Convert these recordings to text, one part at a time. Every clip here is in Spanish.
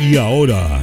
Y ahora,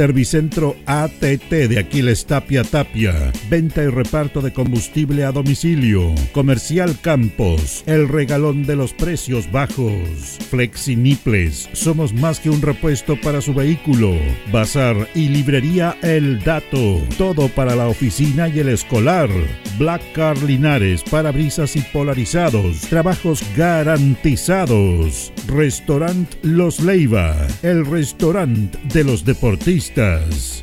Servicentro ATT de Aquiles Tapia Tapia, venta y reparto de combustible a domicilio. Comercial Campos, el regalón de los precios bajos. Flexi Niples, somos más que un repuesto para su vehículo. Bazar y librería El todo para la oficina y el escolar. Black Car Linares, parabrisas y polarizados, trabajos garantizados. Restaurant Los Leiva, el restaurante de los deportistas. Does.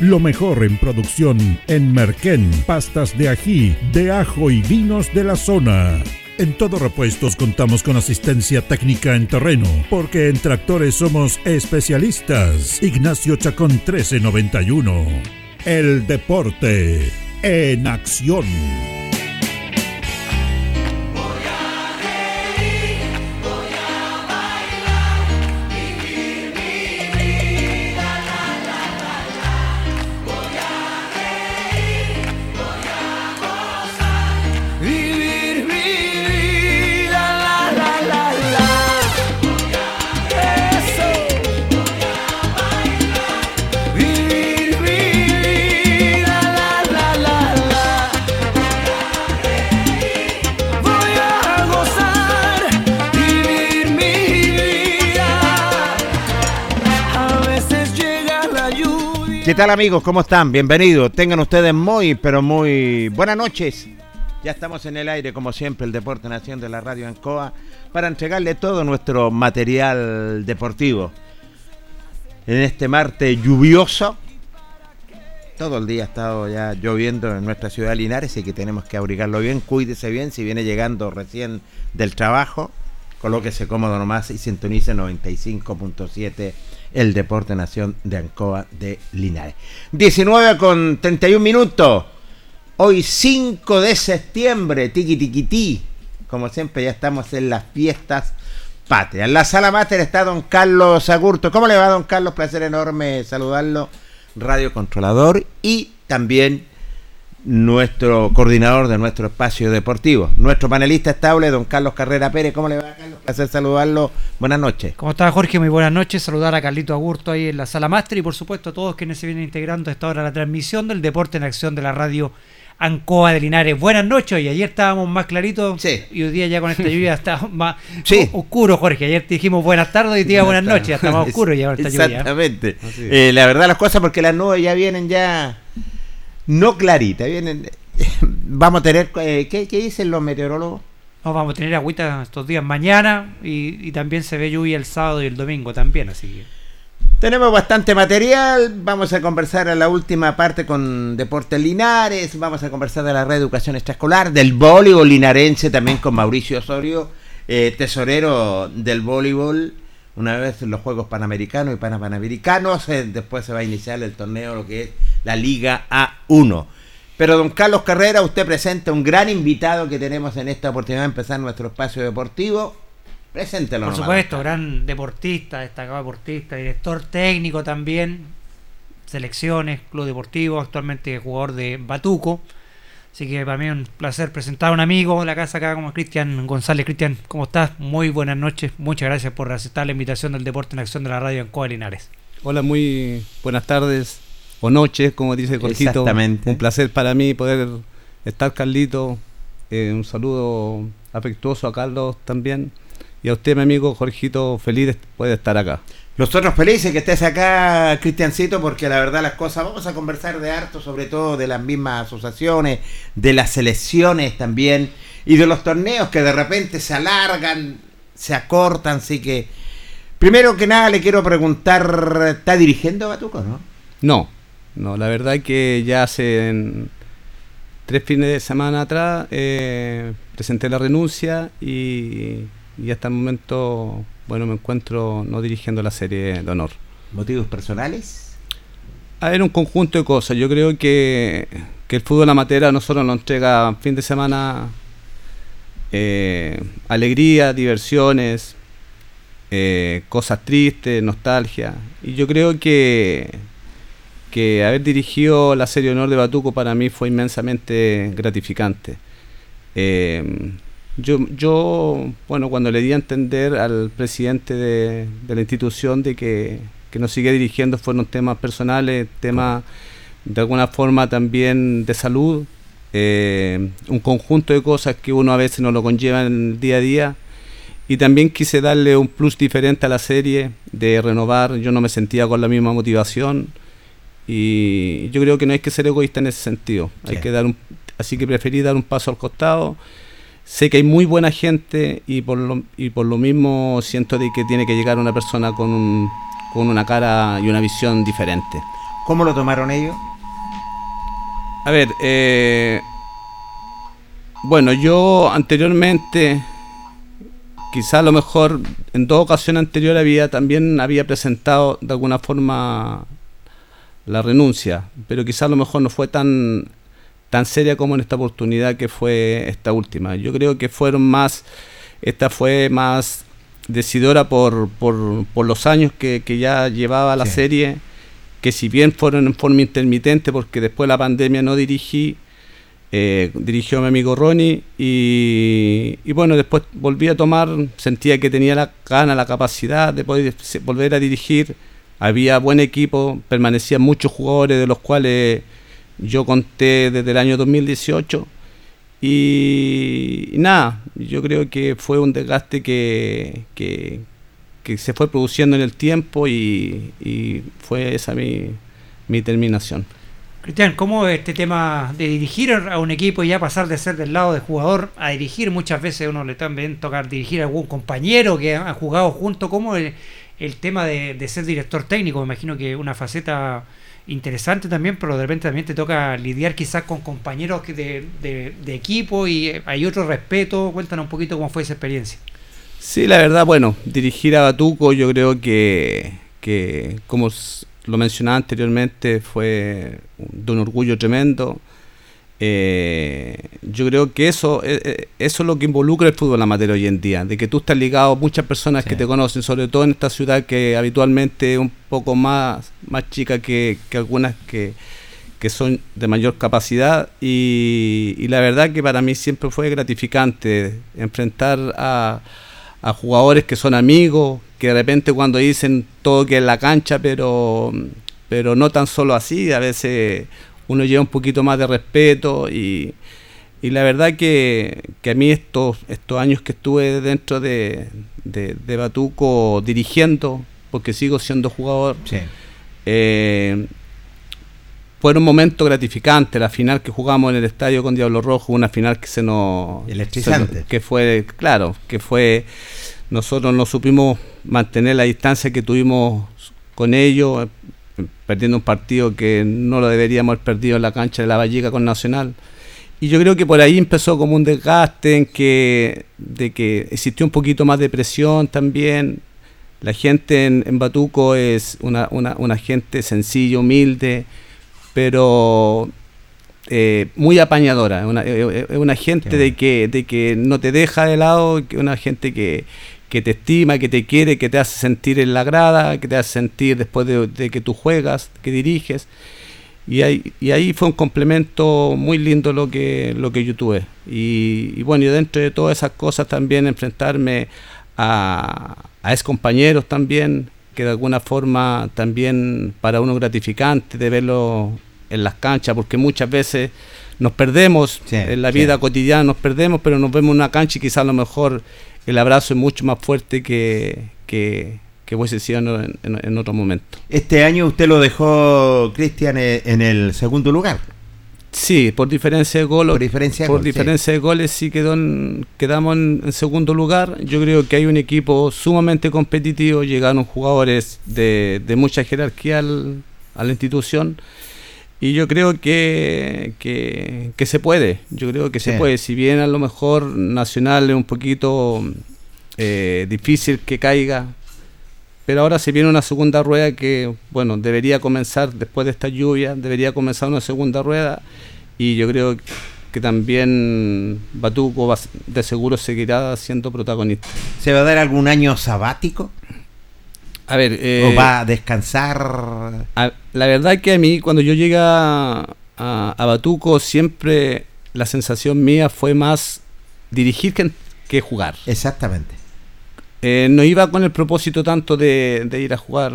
Lo mejor en producción en Merquén, pastas de ají, de ajo y vinos de la zona. En Todo Repuestos contamos con asistencia técnica en terreno, porque en tractores somos especialistas. Ignacio Chacón 1391. El deporte en acción. ¿Qué tal amigos? ¿Cómo están? Bienvenidos. Tengan ustedes muy, pero muy buenas noches. Ya estamos en el aire, como siempre, el Deporte Nación de la Radio Ancoa, para entregarle todo nuestro material deportivo. En este martes lluvioso, todo el día ha estado ya lloviendo en nuestra ciudad de Linares y que tenemos que abrigarlo bien. Cuídese bien si viene llegando recién del trabajo. Colóquese cómodo nomás y sintonice 95.7 el Deporte Nación de Ancoa de Linares. 19 con 31 minutos. Hoy 5 de septiembre, tiki tiki ti. Como siempre ya estamos en las fiestas patrias. En la sala máster está don Carlos Agurto. ¿Cómo le va don Carlos? Placer enorme saludarlo. Radio Controlador y también nuestro coordinador de nuestro espacio deportivo, nuestro panelista estable, don Carlos Carrera Pérez. ¿Cómo le va, Carlos? Placer saludarlo. Buenas noches. ¿Cómo está, Jorge? Muy buenas noches. Saludar a Carlito Agurto ahí en la sala máster y, por supuesto, a todos quienes se vienen integrando a esta hora la transmisión del Deporte en Acción de la radio Ancoa de Linares. Buenas noches. Y ayer estábamos más claritos. Sí. Y hoy día ya con esta lluvia está más oscuro, Jorge. Ayer te dijimos buenas tardes y día buenas, noches. Ya está más oscuro ya con esta lluvia. Exactamente. Eh, la verdad, las cosas porque las nubes ya vienen ya no claritas. Vienen vamos a tener, eh, ¿qué, dicen los meteorólogos? vamos a tener agüita estos días mañana y, también se ve lluvia el sábado y el domingo también, así que... Tenemos bastante material, vamos a conversar en la última parte con Deportes Linares, vamos a conversar de la reeducación extraescolar, del voleibol linarense también con Mauricio Osorio, eh, tesorero del voleibol, una vez los Juegos Panamericanos y Panamericanos, eh, después se va a iniciar el torneo, lo que es la Liga A1. Pero don Carlos Carrera, usted presenta un gran invitado que tenemos en esta oportunidad de empezar nuestro espacio deportivo. Preséntelo. Por nomás, supuesto, doctor. gran deportista, destacado deportista, director técnico también, selecciones, club deportivo, actualmente jugador de Batuco. Así que para mí es un placer presentar a un amigo de la casa acá como Cristian González. Cristian, ¿cómo estás? Muy buenas noches. Muchas gracias por aceptar la invitación del Deporte en Acción de la Radio en Coa Linares. Hola, muy buenas tardes o noches, como dice Jorgito. Exactamente. Un placer para mí poder estar, Carlito. Eh, un saludo afectuoso a Carlos también. Y a usted, mi amigo Jorgito, feliz de poder estar acá. Nosotros felices que estés acá, Cristiancito, porque la verdad las cosas, vamos a conversar de harto, sobre todo de las mismas asociaciones, de las selecciones también, y de los torneos que de repente se alargan, se acortan, así que... Primero que nada le quiero preguntar, ¿está dirigiendo Batuco, no? No, no, la verdad que ya hace tres fines de semana atrás eh, presenté la renuncia y, y hasta el momento, bueno, me encuentro no dirigiendo la serie de honor. ¿Motivos personales? A ver, un conjunto de cosas. Yo creo que, que el fútbol amateur a nosotros nos entrega fin de semana eh, alegría, diversiones, eh, cosas tristes, nostalgia. Y yo creo que, que haber dirigido la serie Honor de Batuco para mí fue inmensamente gratificante. Eh, yo, yo, bueno, cuando le di a entender al presidente de, de la institución de que, que nos sigue dirigiendo fueron temas personales, temas de alguna forma también de salud, eh, un conjunto de cosas que uno a veces no lo conlleva en el día a día. Y también quise darle un plus diferente a la serie, de renovar, yo no me sentía con la misma motivación. Y yo creo que no hay que ser egoísta en ese sentido. Hay Sí. que dar un, así que preferí dar un paso al costado. Sé que hay muy buena gente y por lo, y por lo mismo siento de que tiene que llegar una persona con, un- con una cara y una visión diferente. ¿Cómo lo tomaron ellos? A ver, eh, bueno, yo anteriormente, quizá a lo mejor en dos ocasiones anteriores había también había presentado de alguna forma la renuncia, pero quizá a lo mejor no fue tan tan seria como en esta oportunidad que fue esta última. Yo creo que fueron más, esta fue más decidora por, por, por los años que, que ya llevaba la Sí. serie, que si bien fueron en forma intermitente, porque después de la pandemia no dirigí, eh, dirigió mi amigo Ronnie y, y bueno, después volví a tomar, sentía que tenía la gana, la capacidad de poder volver a dirigir, había buen equipo, permanecían muchos jugadores de los cuales yo conté desde el año 2018 y, y nada, yo creo que fue un desgaste que, que, que se fue produciendo en el tiempo y, y fue esa mi, mi terminación. Cristian, ¿cómo este tema de dirigir a un equipo y ya pasar de ser del lado de jugador a dirigir? Muchas veces uno le también toca dirigir a algún compañero que ha jugado junto. ¿Cómo el, el tema de, de ser director técnico? Me imagino que una faceta interesante también, pero de repente también te toca lidiar quizás con compañeros de, de- de equipo y eh, hay otro respeto. Cuéntanos un poquito cómo fue esa experiencia. Sí, la verdad, bueno, dirigir a Batuco yo creo que, que como lo mencionaba anteriormente, fue de un orgullo tremendo. Eh, yo creo que eso, eh, eh, eso es lo que involucra el fútbol amateur hoy en día, de que tú estás ligado a muchas personas Sí. que te conocen, sobre todo en esta ciudad que habitualmente es un poco más, más chica que, que algunas que, que son de mayor capacidad y, y la verdad que para mí siempre fue gratificante enfrentar a, a jugadores que son amigos, que de repente cuando dicen todo que en la cancha, pero, pero no tan solo así, a veces uno lleva un poquito más de respeto y, y la verdad que, que a mí estos, estos años que estuve dentro de, de, de Batuco dirigiendo, porque sigo siendo jugador, Sí. eh, fueron momentos gratificantes. La final que jugamos en el estadio con Diablo Rojo, una final que se nos. Electrizante. se nos- que fue, claro, que fue. Nosotros no supimos mantener la distancia que tuvimos con ellos, perdiendo un partido que no lo deberíamos haber perdido en la cancha de la Vallica con Nacional. Y yo creo que por ahí empezó como un desgaste en que, de que existió un poquito más de presión también. La gente en, en Batuco es una, una, una gente sencilla, humilde, pero eh, muy apañadora. Es una, gente de que, de que no te deja de lado, que una gente que, que te estima, que te quiere, que te hace sentir en la grada, que te hace sentir después de, que tú juegas, que diriges. Y ahí, y ahí fue un complemento muy lindo lo que, lo que yo tuve. Y, bueno, y dentro de todas esas cosas también enfrentarme a, a ex compañeros también, que de alguna forma también para uno gratificante de verlo en las canchas, porque muchas veces nos perdemos en la vida cotidiana, nos perdemos, pero nos vemos en una cancha y quizás a lo mejor el abrazo es mucho más fuerte que, que, que hubiese sido en, en, otro momento. Este año usted lo dejó, Cristian, eh, en el segundo lugar. Sí, por diferencia de goles. Por diferencia de, por diferencia de goles sí quedó quedamos en, segundo lugar. Yo creo que hay un equipo sumamente competitivo, llegaron jugadores de, de mucha jerarquía al, a la institución y yo creo que, que, se puede, yo creo que se puede. Si bien a lo mejor Nacional es un poquito eh, difícil que caiga, pero ahora se viene una segunda rueda que, bueno, debería comenzar después de esta lluvia, debería comenzar una segunda rueda y yo creo que también Batuco de seguro seguirá siendo protagonista. ¿Se va a dar algún año sabático? A ver, ¿O eh, va a descansar? la verdad es que a mí, cuando yo llegué a, Batuco, siempre la sensación mía fue más dirigir que, jugar. Exactamente. Eh, no iba con el propósito tanto de, ir a jugar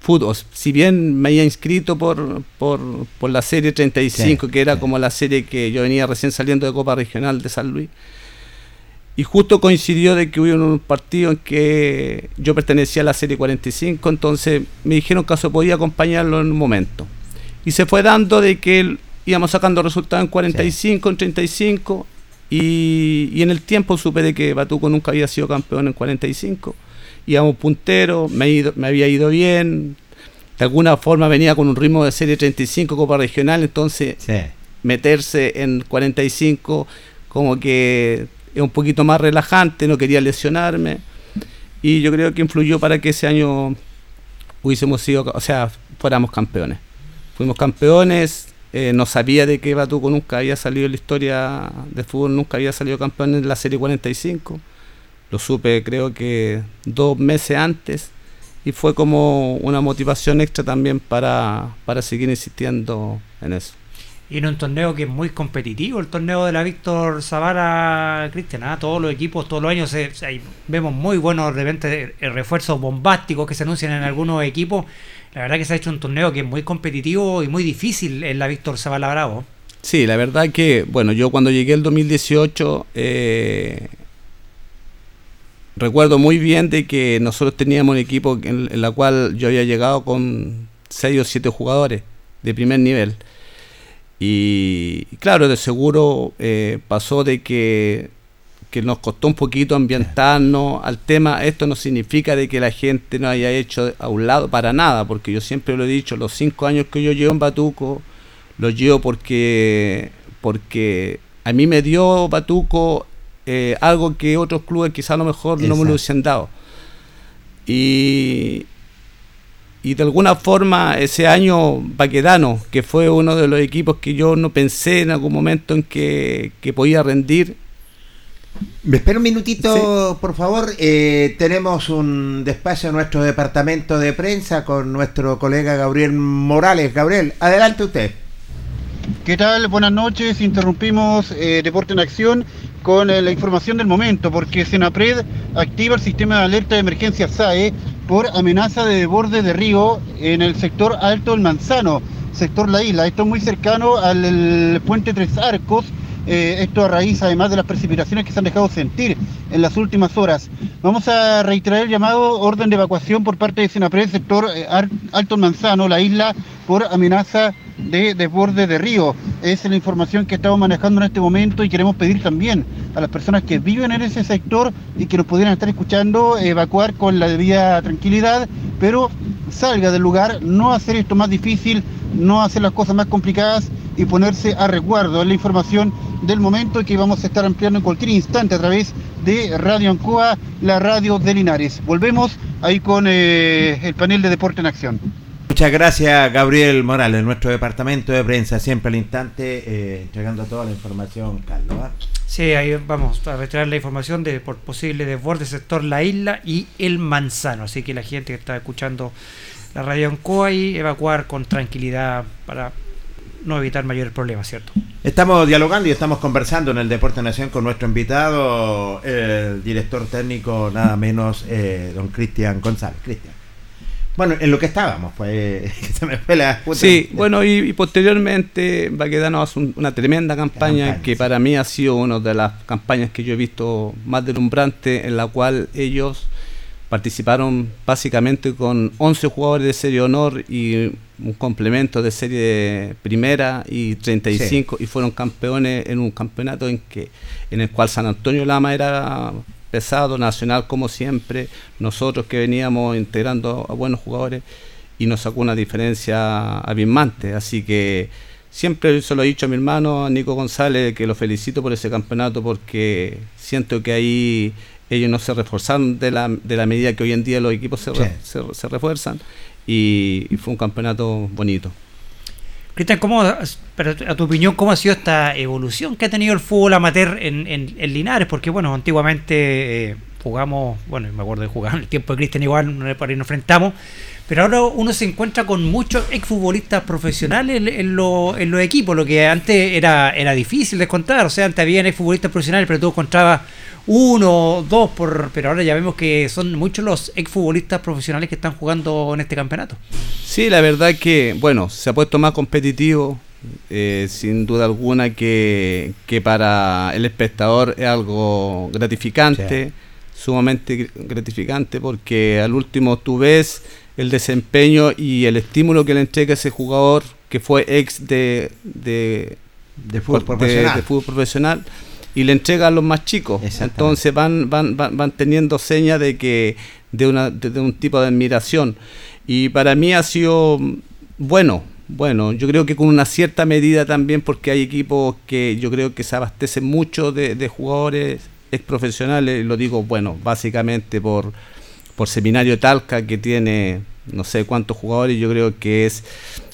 fútbol. Si bien me había inscrito por, por, la serie 35, que era como la serie que yo venía recién saliendo de Copa Regional de San Luis y justo coincidió de que hubo un partido en que yo pertenecía a la serie 45, entonces me dijeron que eso podía acompañarlo en un momento. Y se fue dando de que íbamos sacando resultados en 45, en 35, y, y, en el tiempo supe de que Batuco nunca había sido campeón en 45. Íbamos punteros, me, me había ido bien, de alguna forma venía con un ritmo de serie 35 Copa Regional, entonces meterse en 45 como que es un poquito más relajante, no quería lesionarme y yo creo que influyó para que ese año hubiésemos sido, o sea, fuéramos campeones. Fuimos campeones, eh, no sabía de que Batuco nunca había salido en la historia de fútbol, nunca había salido campeón en la Serie 45. Lo supe creo que dos meses antes y fue como una motivación extra también para, para seguir insistiendo en eso y en un torneo que es muy competitivo, el torneo de la Víctor Zavala Cristian. ¿ah? Todos los equipos, todos los años vemos muy buenos de repente eh, refuerzos bombásticos que se anuncian en algunos equipos. La verdad que se ha hecho un torneo que es muy competitivo y muy difícil en la Víctor Zavala Bravo. Sí, la verdad que, bueno, yo cuando llegué el 2018, eh, recuerdo muy bien de que nosotros teníamos un equipo en, en la cual yo había llegado con 6 o 7 jugadores de primer nivel y, claro, de seguro eh, pasó de que, nos costó un poquito ambientarnos al tema. Esto no significa de que la gente no haya hecho a un lado para nada, porque yo siempre lo he dicho, los cinco años que yo llevo en Batuco, los llevo porque, porque a mí me dio Batuco eh, algo que otros clubes quizás a lo mejor no me lo hubiesen dado. Y, y de alguna forma ese año Baquedano, que fue uno de los equipos que yo no pensé en algún momento en que, podía rendir. Me espera un minutito, por favor. Eh, tenemos un despacho en nuestro departamento de prensa con nuestro colega Gabriel Morales. Gabriel, adelante usted. ¿Qué tal? Buenas noches. Interrumpimos eh, Deporte en Acción con eh, la información del momento, porque Senapred activa el sistema de alerta de emergencia SAE por amenaza de desborde de río en el sector Alto del Manzano, sector La Isla. Esto es muy cercano al puente Tres Arcos. Eh, esto a raíz además de las precipitaciones que se han dejado sentir en las últimas horas. Vamos a reiterar el llamado orden de evacuación por parte de Senapred, sector eh, Alto Manzano, la isla, por amenaza de desborde de río. Es la información que estamos manejando en este momento y queremos pedir también a las personas que viven en ese sector y que nos pudieran estar escuchando evacuar con la debida tranquilidad, pero salga del lugar, no hacer esto más difícil, no hacer las cosas más complicadas y ponerse a resguardo. Es la información del momento que vamos a estar ampliando en cualquier instante a través de Radio Ancoa, la radio de Linares. Volvemos ahí con eh, el panel de Deporte en Acción. Muchas gracias, Gabriel Morales, nuestro departamento de prensa, siempre al instante, eh, entregando toda la información, Carlos. ¿ah? Sí, ahí vamos a retraer la información de por posible desborde sector La Isla y El Manzano. Así que la gente que está escuchando la radio en Coa y evacuar con tranquilidad para no evitar mayores problemas, ¿cierto? Estamos dialogando y estamos conversando en el Deporte Nación con nuestro invitado, el director técnico, nada menos, eh, don Cristian González. Cristian. Bueno, en lo que estábamos, pues se me fue la Sí, bueno, y, posteriormente Baquedano hace una tremenda campaña, que para mí ha sido una de las campañas que yo he visto más deslumbrante, en la cual ellos participaron básicamente con 11 jugadores de serie honor y un complemento de serie primera y 35 y fueron campeones en un campeonato en que en el cual San Antonio Lama era pesado, nacional como siempre, nosotros que veníamos integrando a buenos jugadores y nos sacó una diferencia abismante, así que siempre se lo he dicho a mi hermano, a Nico González, que lo felicito por ese campeonato porque siento que ahí ellos no se reforzaron de la, de la medida que hoy en día los equipos se, se, refuerzan y, fue un campeonato bonito. Cristian, ¿cómo, a tu opinión, cómo ha sido esta evolución que ha tenido el fútbol amateur en, en, Linares? Porque, bueno, antiguamente eh, jugamos, bueno, me acuerdo de jugar en el tiempo de Cristian igual, nos enfrentamos, pero ahora uno se encuentra con muchos exfutbolistas profesionales en, en, en los equipos, lo que antes era, era difícil de encontrar. O sea, antes había exfutbolistas profesionales, pero tú encontrabas uno, dos, por, pero ahora ya vemos que son muchos los exfutbolistas profesionales que están jugando en este campeonato. Sí, la verdad que, bueno, se ha puesto más competitivo, eh, sin duda alguna que, que, para el espectador es algo gratificante, sumamente gratificante, porque al último tú ves el desempeño y el estímulo que le entrega ese jugador que fue ex de, de, de fútbol profesional. de fútbol profesional y le entrega a los más chicos. Entonces van, van, van, teniendo señas de que de, una, de, un tipo de admiración. Y para mí ha sido bueno, bueno, yo creo que con una cierta medida también, porque hay equipos que yo creo que se abastecen mucho de, de jugadores ex profesionales, lo digo, bueno, básicamente por, por Seminario Talca, que tiene no sé cuántos jugadores, yo creo que es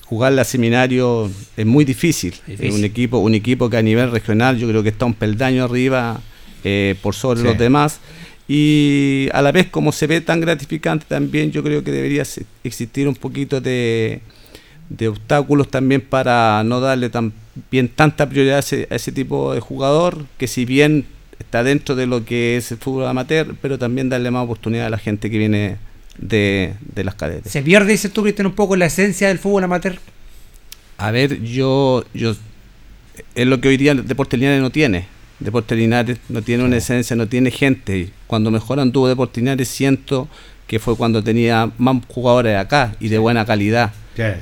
jugarle a seminario es muy difícil. Es un equipo, un equipo que a nivel regional yo creo que está un peldaño arriba eh, por sobre los demás. Y a la vez como se ve tan gratificante también yo creo que debería existir un poquito de, de obstáculos también para no darle tan bien tanta prioridad a ese, a ese, tipo de jugador que si bien está dentro de lo que es el fútbol amateur pero también darle más oportunidad a la gente que viene de, las cadetes. ¿Se pierde, dices tú, Cristian, un poco la esencia del fútbol amateur? A ver, yo, yo es lo que hoy día el Deportes Linares no tiene. Deportes Linares no tiene una esencia, no tiene gente. Cuando mejor anduvo Deportes Linares siento que fue cuando tenía más jugadores acá y de buena calidad.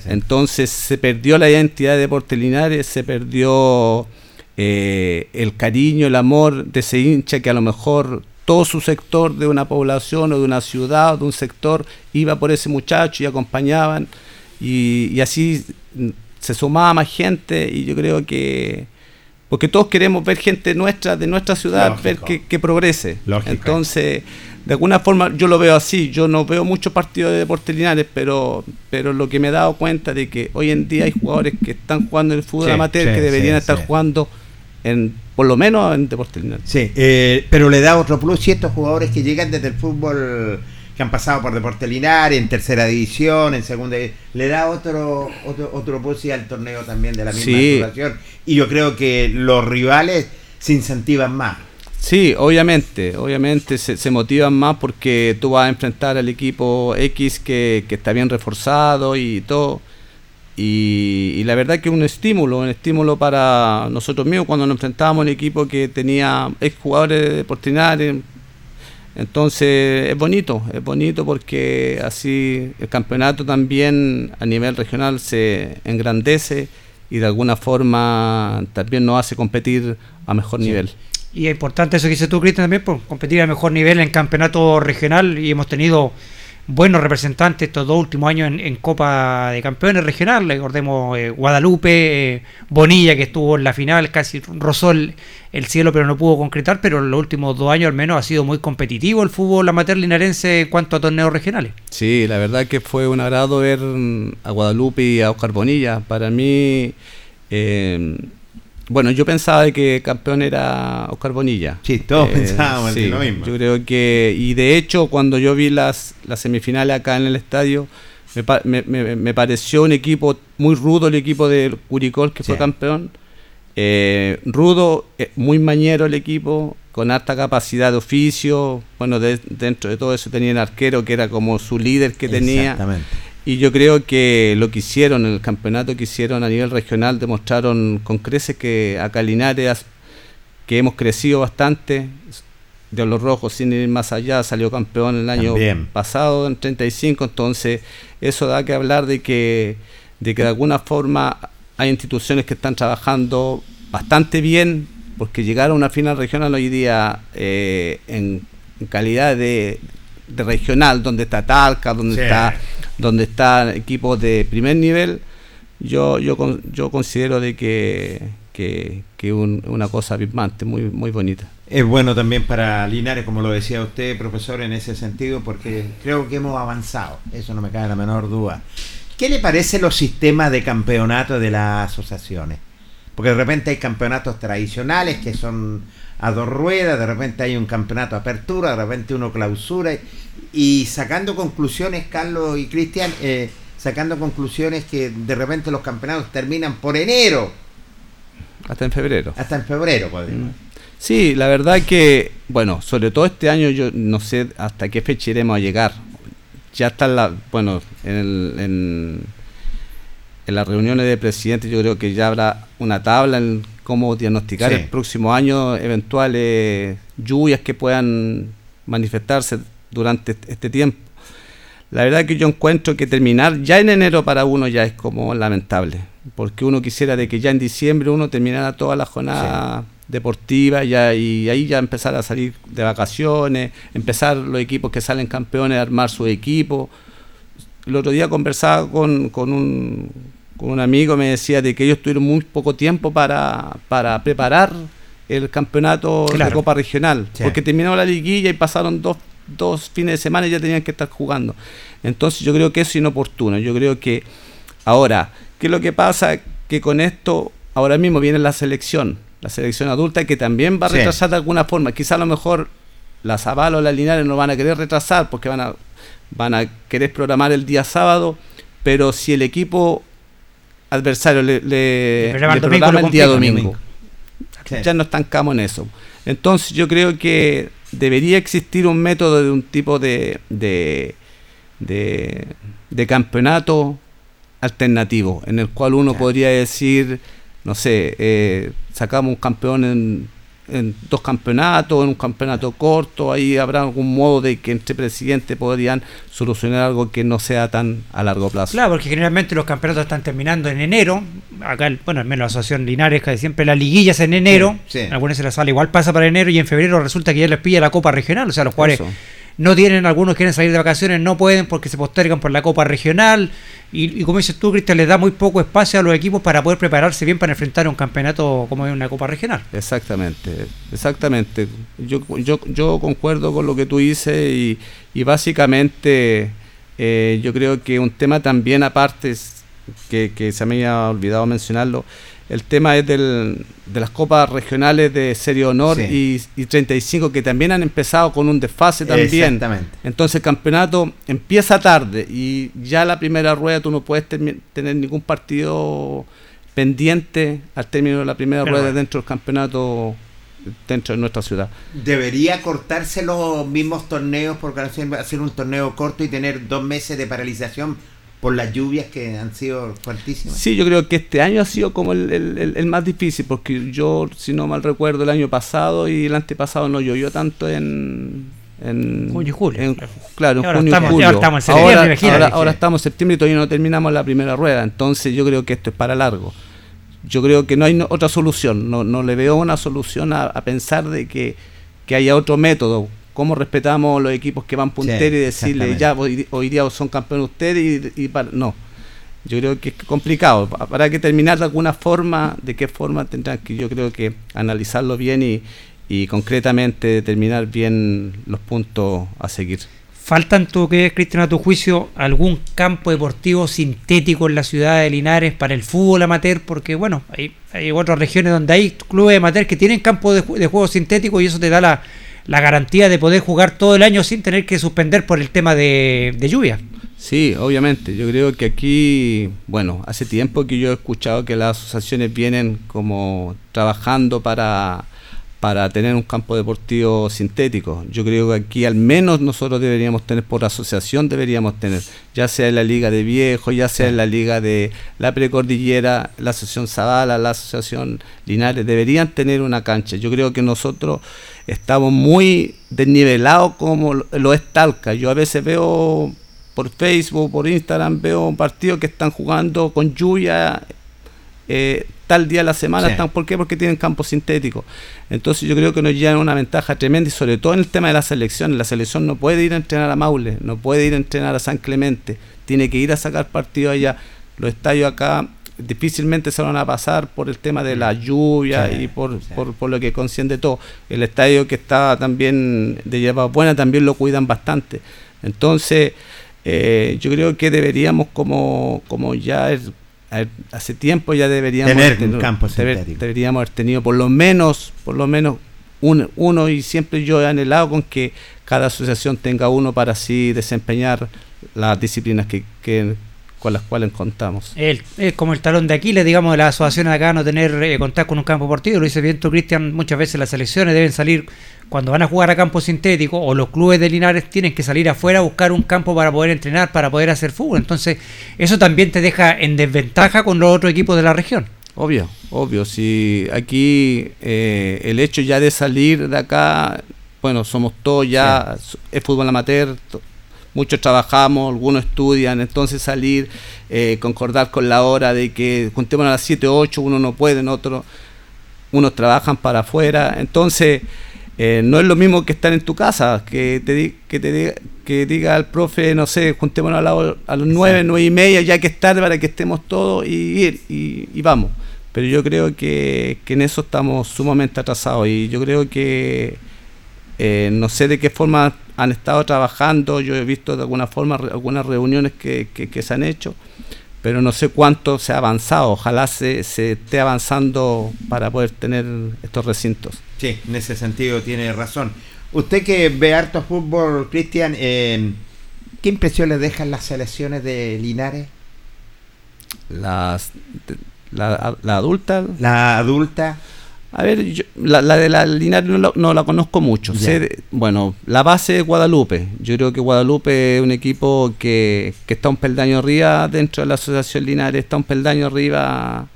Entonces se perdió la identidad de Deportes Linares, se perdió eh, el cariño, el amor de ese hincha que a lo mejor todo su sector de una población o de una ciudad o de un sector iba por ese muchacho y acompañaban. Y, así se sumaba más gente y yo creo que porque todos queremos ver gente nuestra de nuestra ciudad ver que, progrese. Entonces de alguna forma yo lo veo así. Yo no veo muchos partidos de deportes lineales pero pero lo que me he dado cuenta de que hoy en día hay jugadores que están jugando en el fútbol amateur que deberían estar jugando en por lo menos en Deportes Sí, eh, pero le da otro plus y estos jugadores que llegan desde el fútbol que han pasado por Deportes Linares, en tercera división, en segunda le da otro otro, otro plus al torneo también de la misma situación. Y yo creo que los rivales se incentivan más. Sí, obviamente, obviamente se, se, motivan más porque tú vas a enfrentar al equipo X que, que está bien reforzado y todo. Y, la verdad que un estímulo, un estímulo para nosotros mismos cuando nos enfrentábamos a un equipo que tenía ex jugadores de Portinares. Entonces es bonito, es bonito porque así el campeonato también a nivel regional se engrandece y de alguna forma también nos hace competir a mejor nivel. Y es importante eso que dices tú, Cristian, también por competir a mejor nivel en campeonato regional y hemos tenido buenos representantes estos dos últimos años en, Copa de Campeones regional. Recordemos eh, Guadalupe, eh, Bonilla que estuvo en la final, casi rozó el, cielo pero no pudo concretar, pero en los últimos dos años al menos ha sido muy competitivo el fútbol amateur linarense en cuanto a torneos regionales. Sí, la verdad que fue un agrado ver a Guadalupe y a Oscar Bonilla. Para mí... Eh, bueno, yo pensaba que campeón era Oscar Bonilla. Sí, todos eh, pensábamos lo mismo. Yo creo que, y de hecho, cuando yo vi las, las semifinales acá en el estadio, me, me, pareció un equipo muy rudo, el equipo de Curicol, que fue campeón. Eh, rudo, eh, muy mañero el equipo, con alta capacidad de oficio. Bueno, dentro de todo eso tenía el arquero, que era como su líder que tenía. Exactamente. Y yo creo que lo que hicieron, en el campeonato que hicieron a nivel regional, demostraron con creces que acá Linares, que hemos crecido bastante, de los rojos sin ir más allá, salió campeón el año pasado en 35, entonces eso da que hablar de que, de que de alguna forma hay instituciones que están trabajando bastante bien, porque llegar a una final regional hoy día eh, en, calidad de, regional, donde está Talca, donde está donde están equipos de primer nivel, yo, yo, yo considero de que, que, que una cosa abismante, muy, muy bonita. Es bueno también para Linares, como lo decía usted, profesor, en ese sentido, porque creo que hemos avanzado, eso no me cae la menor duda. ¿Qué le parece los sistemas de campeonato de las asociaciones? Porque de repente hay campeonatos tradicionales que son a dos ruedas, de repente hay un campeonato apertura, de repente uno clausura, y sacando conclusiones, Carlos y Cristian, eh, sacando conclusiones que de repente los campeonatos terminan por enero. Hasta en febrero. Hasta en febrero, podemos. Mm. Sí, la verdad que, bueno, sobre todo este año yo no sé hasta qué fecha iremos a llegar. Ya está la, bueno, en, en, en las reuniones de presidentes yo creo que ya habrá una tabla en cómo diagnosticar el próximo año eventuales lluvias que puedan manifestarse durante este tiempo. La verdad que yo encuentro que terminar ya en enero para uno ya es como lamentable, porque uno quisiera de que ya en diciembre uno terminara toda la jornada deportiva ya, y ahí ya empezar a salir de vacaciones, empezar los equipos que salen campeones a armar su equipo. El otro día conversaba con, con un un amigo me decía de que ellos tuvieron muy poco tiempo para, para preparar el campeonato de Copa Regional, porque terminó la liguilla y pasaron dos, dos fines de semana y ya tenían que estar jugando. Entonces yo creo que eso es inoportuno. Yo creo que ahora, ¿qué es lo que pasa? Que con esto ahora mismo viene la selección, la selección adulta que también va a retrasar de alguna forma. Quizá a lo mejor las Avalos o las Linares no van a querer retrasar porque van a, van a querer programar el día sábado, pero si el equipo adversario le, le, el día domingo. Ya no estancamos en eso. Entonces yo creo que debería existir un método de un tipo de, de, de, campeonato alternativo, en el cual uno podría decir, no sé, eh, sacamos un campeón en en dos campeonatos, en un campeonato corto, ahí habrá algún modo de que entre presidentes podrían solucionar algo que no sea tan a largo plazo. Claro, porque generalmente los campeonatos están terminando en enero, acá, bueno, al menos la Asociación Linares, que siempre las liguillas en enero, algunas se las sale igual pasa para enero y en febrero resulta que ya les pilla la Copa Regional, o sea, los jugadores no tienen, algunos quieren salir de vacaciones, no pueden porque se postergan por la Copa Regional. Y, como dices tú, Cristian, les da muy poco espacio a los equipos para poder prepararse bien para enfrentar un campeonato como es una Copa Regional. Exactamente, exactamente. Yo, yo, yo concuerdo con lo que tú dices y, y básicamente eh, yo creo que un tema también aparte, que, que se me había olvidado mencionarlo, el tema es del, de las copas regionales de Serie Honor y, 35 que también han empezado con un desfase también. Entonces el campeonato empieza tarde y ya la primera rueda tú no puedes tener ningún partido pendiente al término de la primera rueda dentro del campeonato dentro de nuestra ciudad. ¿Debería cortarse los mismos torneos porque hacer un torneo corto y tener dos meses de paralización por las lluvias que han sido fuertísimas. Sí, yo creo que este año ha sido como el, más difícil, porque yo, si no mal recuerdo, el año pasado y el antepasado no llovió tanto en... En junio y julio. claro, en junio y julio. Ahora estamos en septiembre, ahora, estamos en septiembre y todavía no terminamos la primera rueda, entonces yo creo que esto es para largo. Yo creo que no hay otra solución, no, no le veo una solución a, pensar de que, que haya otro método cómo respetamos los equipos que van punteros y decirle ya hoy, día son campeones ustedes y, no. Yo creo que es complicado. Para que terminar de alguna forma, de qué forma tendrán que yo creo que analizarlo bien y, y concretamente determinar bien los puntos a seguir. ¿Faltan, tú que Cristian, a tu juicio, algún campo deportivo sintético en la ciudad de Linares para el fútbol amateur? Porque, bueno, hay, hay otras regiones donde hay clubes amateur que tienen campos de, de juego sintético y eso te da la, la, garantía de poder jugar todo el año sin tener que suspender por el tema de, de lluvia. Sí, obviamente. Yo creo que aquí, bueno, hace tiempo que yo he escuchado que las asociaciones vienen como trabajando para para tener un campo deportivo sintético. Yo creo que aquí al menos nosotros deberíamos tener, por asociación deberíamos tener, ya sea en la Liga de Viejos, ya sea en la Liga de la Precordillera, la Asociación Zavala, la Asociación Linares, deberían tener una cancha. Yo creo que nosotros estamos muy desnivelados como lo es Talca. Yo a veces veo por Facebook, por Instagram, veo un partido que están jugando con lluvia. Eh, tal día de la semana. Están, ¿Por qué? Porque tienen campo sintético. Entonces yo creo que nos llevan una ventaja tremenda y sobre todo en el tema de la selección. La selección no puede ir a entrenar a Maule, no puede ir a entrenar a San Clemente, tiene que ir a sacar partido allá. Los estadios acá difícilmente se van a pasar por el tema de la lluvia y por, por, lo que conciende todo. El estadio que está también de lleva buena también lo cuidan bastante. Entonces, eh, yo creo que deberíamos como, como ya hace tiempo ya deberíamos tener un campo deberíamos haber tenido por lo menos por lo menos uno y siempre yo he anhelado con que cada asociación tenga uno para así desempeñar las disciplinas que, que con las cuales contamos. Es como el talón de Aquiles, digamos, de la asociación acá, no tener eh, contacto con un campo deportivo. Lo dice bien tú, Cristian, muchas veces las selecciones deben salir cuando van a jugar a campo sintético o los clubes de Linares tienen que salir afuera a buscar un campo para poder entrenar, para poder hacer fútbol. Entonces, eso también te deja en desventaja con los otros equipos de la región. Obvio, obvio. Si aquí eh, el hecho ya de salir de acá, bueno, somos todos ya, es fútbol amateur, muchos trabajamos, algunos estudian, entonces salir, eh, concordar con la hora de que juntemos a las 7, 8, uno no puede, otro, unos trabajan para afuera, entonces eh, no es lo mismo que estar en tu casa, que te, que te diga, que diga al profe, no sé, juntémonos a, la, a las 9, 9 y media, ya que es tarde para que estemos todos y ir y, vamos. Pero yo creo que, que en eso estamos sumamente atrasados y yo creo que eh, no sé de qué forma han estado trabajando, yo he visto de alguna forma algunas reuniones que, se han hecho, pero no sé cuánto se ha avanzado, ojalá se, se esté avanzando para poder tener estos recintos. Sí, en ese sentido tiene razón. Usted que ve harto fútbol, Cristian, eh, ¿qué impresión le dejan las selecciones de Linares? Las, la, la adulta. La adulta. A ver, la, de la Linares no la, conozco mucho. bueno, la base de Guadalupe. Yo creo que Guadalupe es un equipo que, está un peldaño arriba dentro de la Asociación Linares, está un peldaño arriba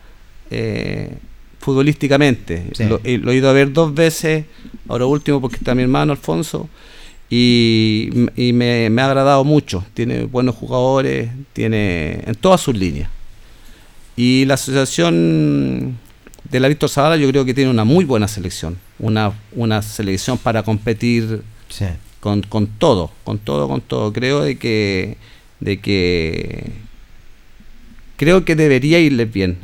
eh, futbolísticamente. Lo, he ido a ver dos veces, ahora último porque está mi hermano Alfonso, y, me, me, ha agradado mucho. Tiene buenos jugadores, tiene en todas sus líneas. Y la Asociación de la Víctor Zavala yo creo que tiene una muy buena selección, una, una selección para competir con, con, todo, con todo, con todo. Creo de que, de que creo que debería irles bien,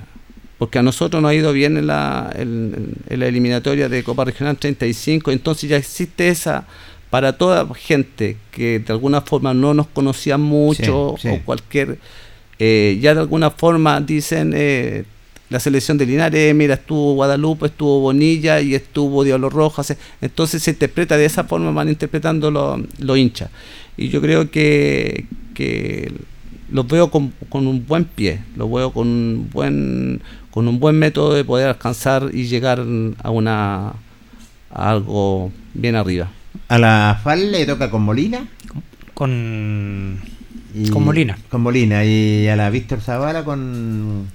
porque a nosotros nos ha ido bien en la, en, la eliminatoria de Copa Regional 35, entonces ya existe esa para toda gente que de alguna forma no nos conocía mucho o cualquier, eh, ya de alguna forma dicen... Eh, la selección de Linares, mira, estuvo Guadalupe, estuvo Bonilla y estuvo Diablo Rojas, entonces se interpreta de esa forma, van interpretando los hinchas. Y yo creo que, que los veo con, un buen pie, los veo con un buen, con un buen método de poder alcanzar y llegar a una algo bien arriba. ¿A la FAL le toca con Molina? Con, con Molina. Con Molina. ¿Y a la Víctor Zavala con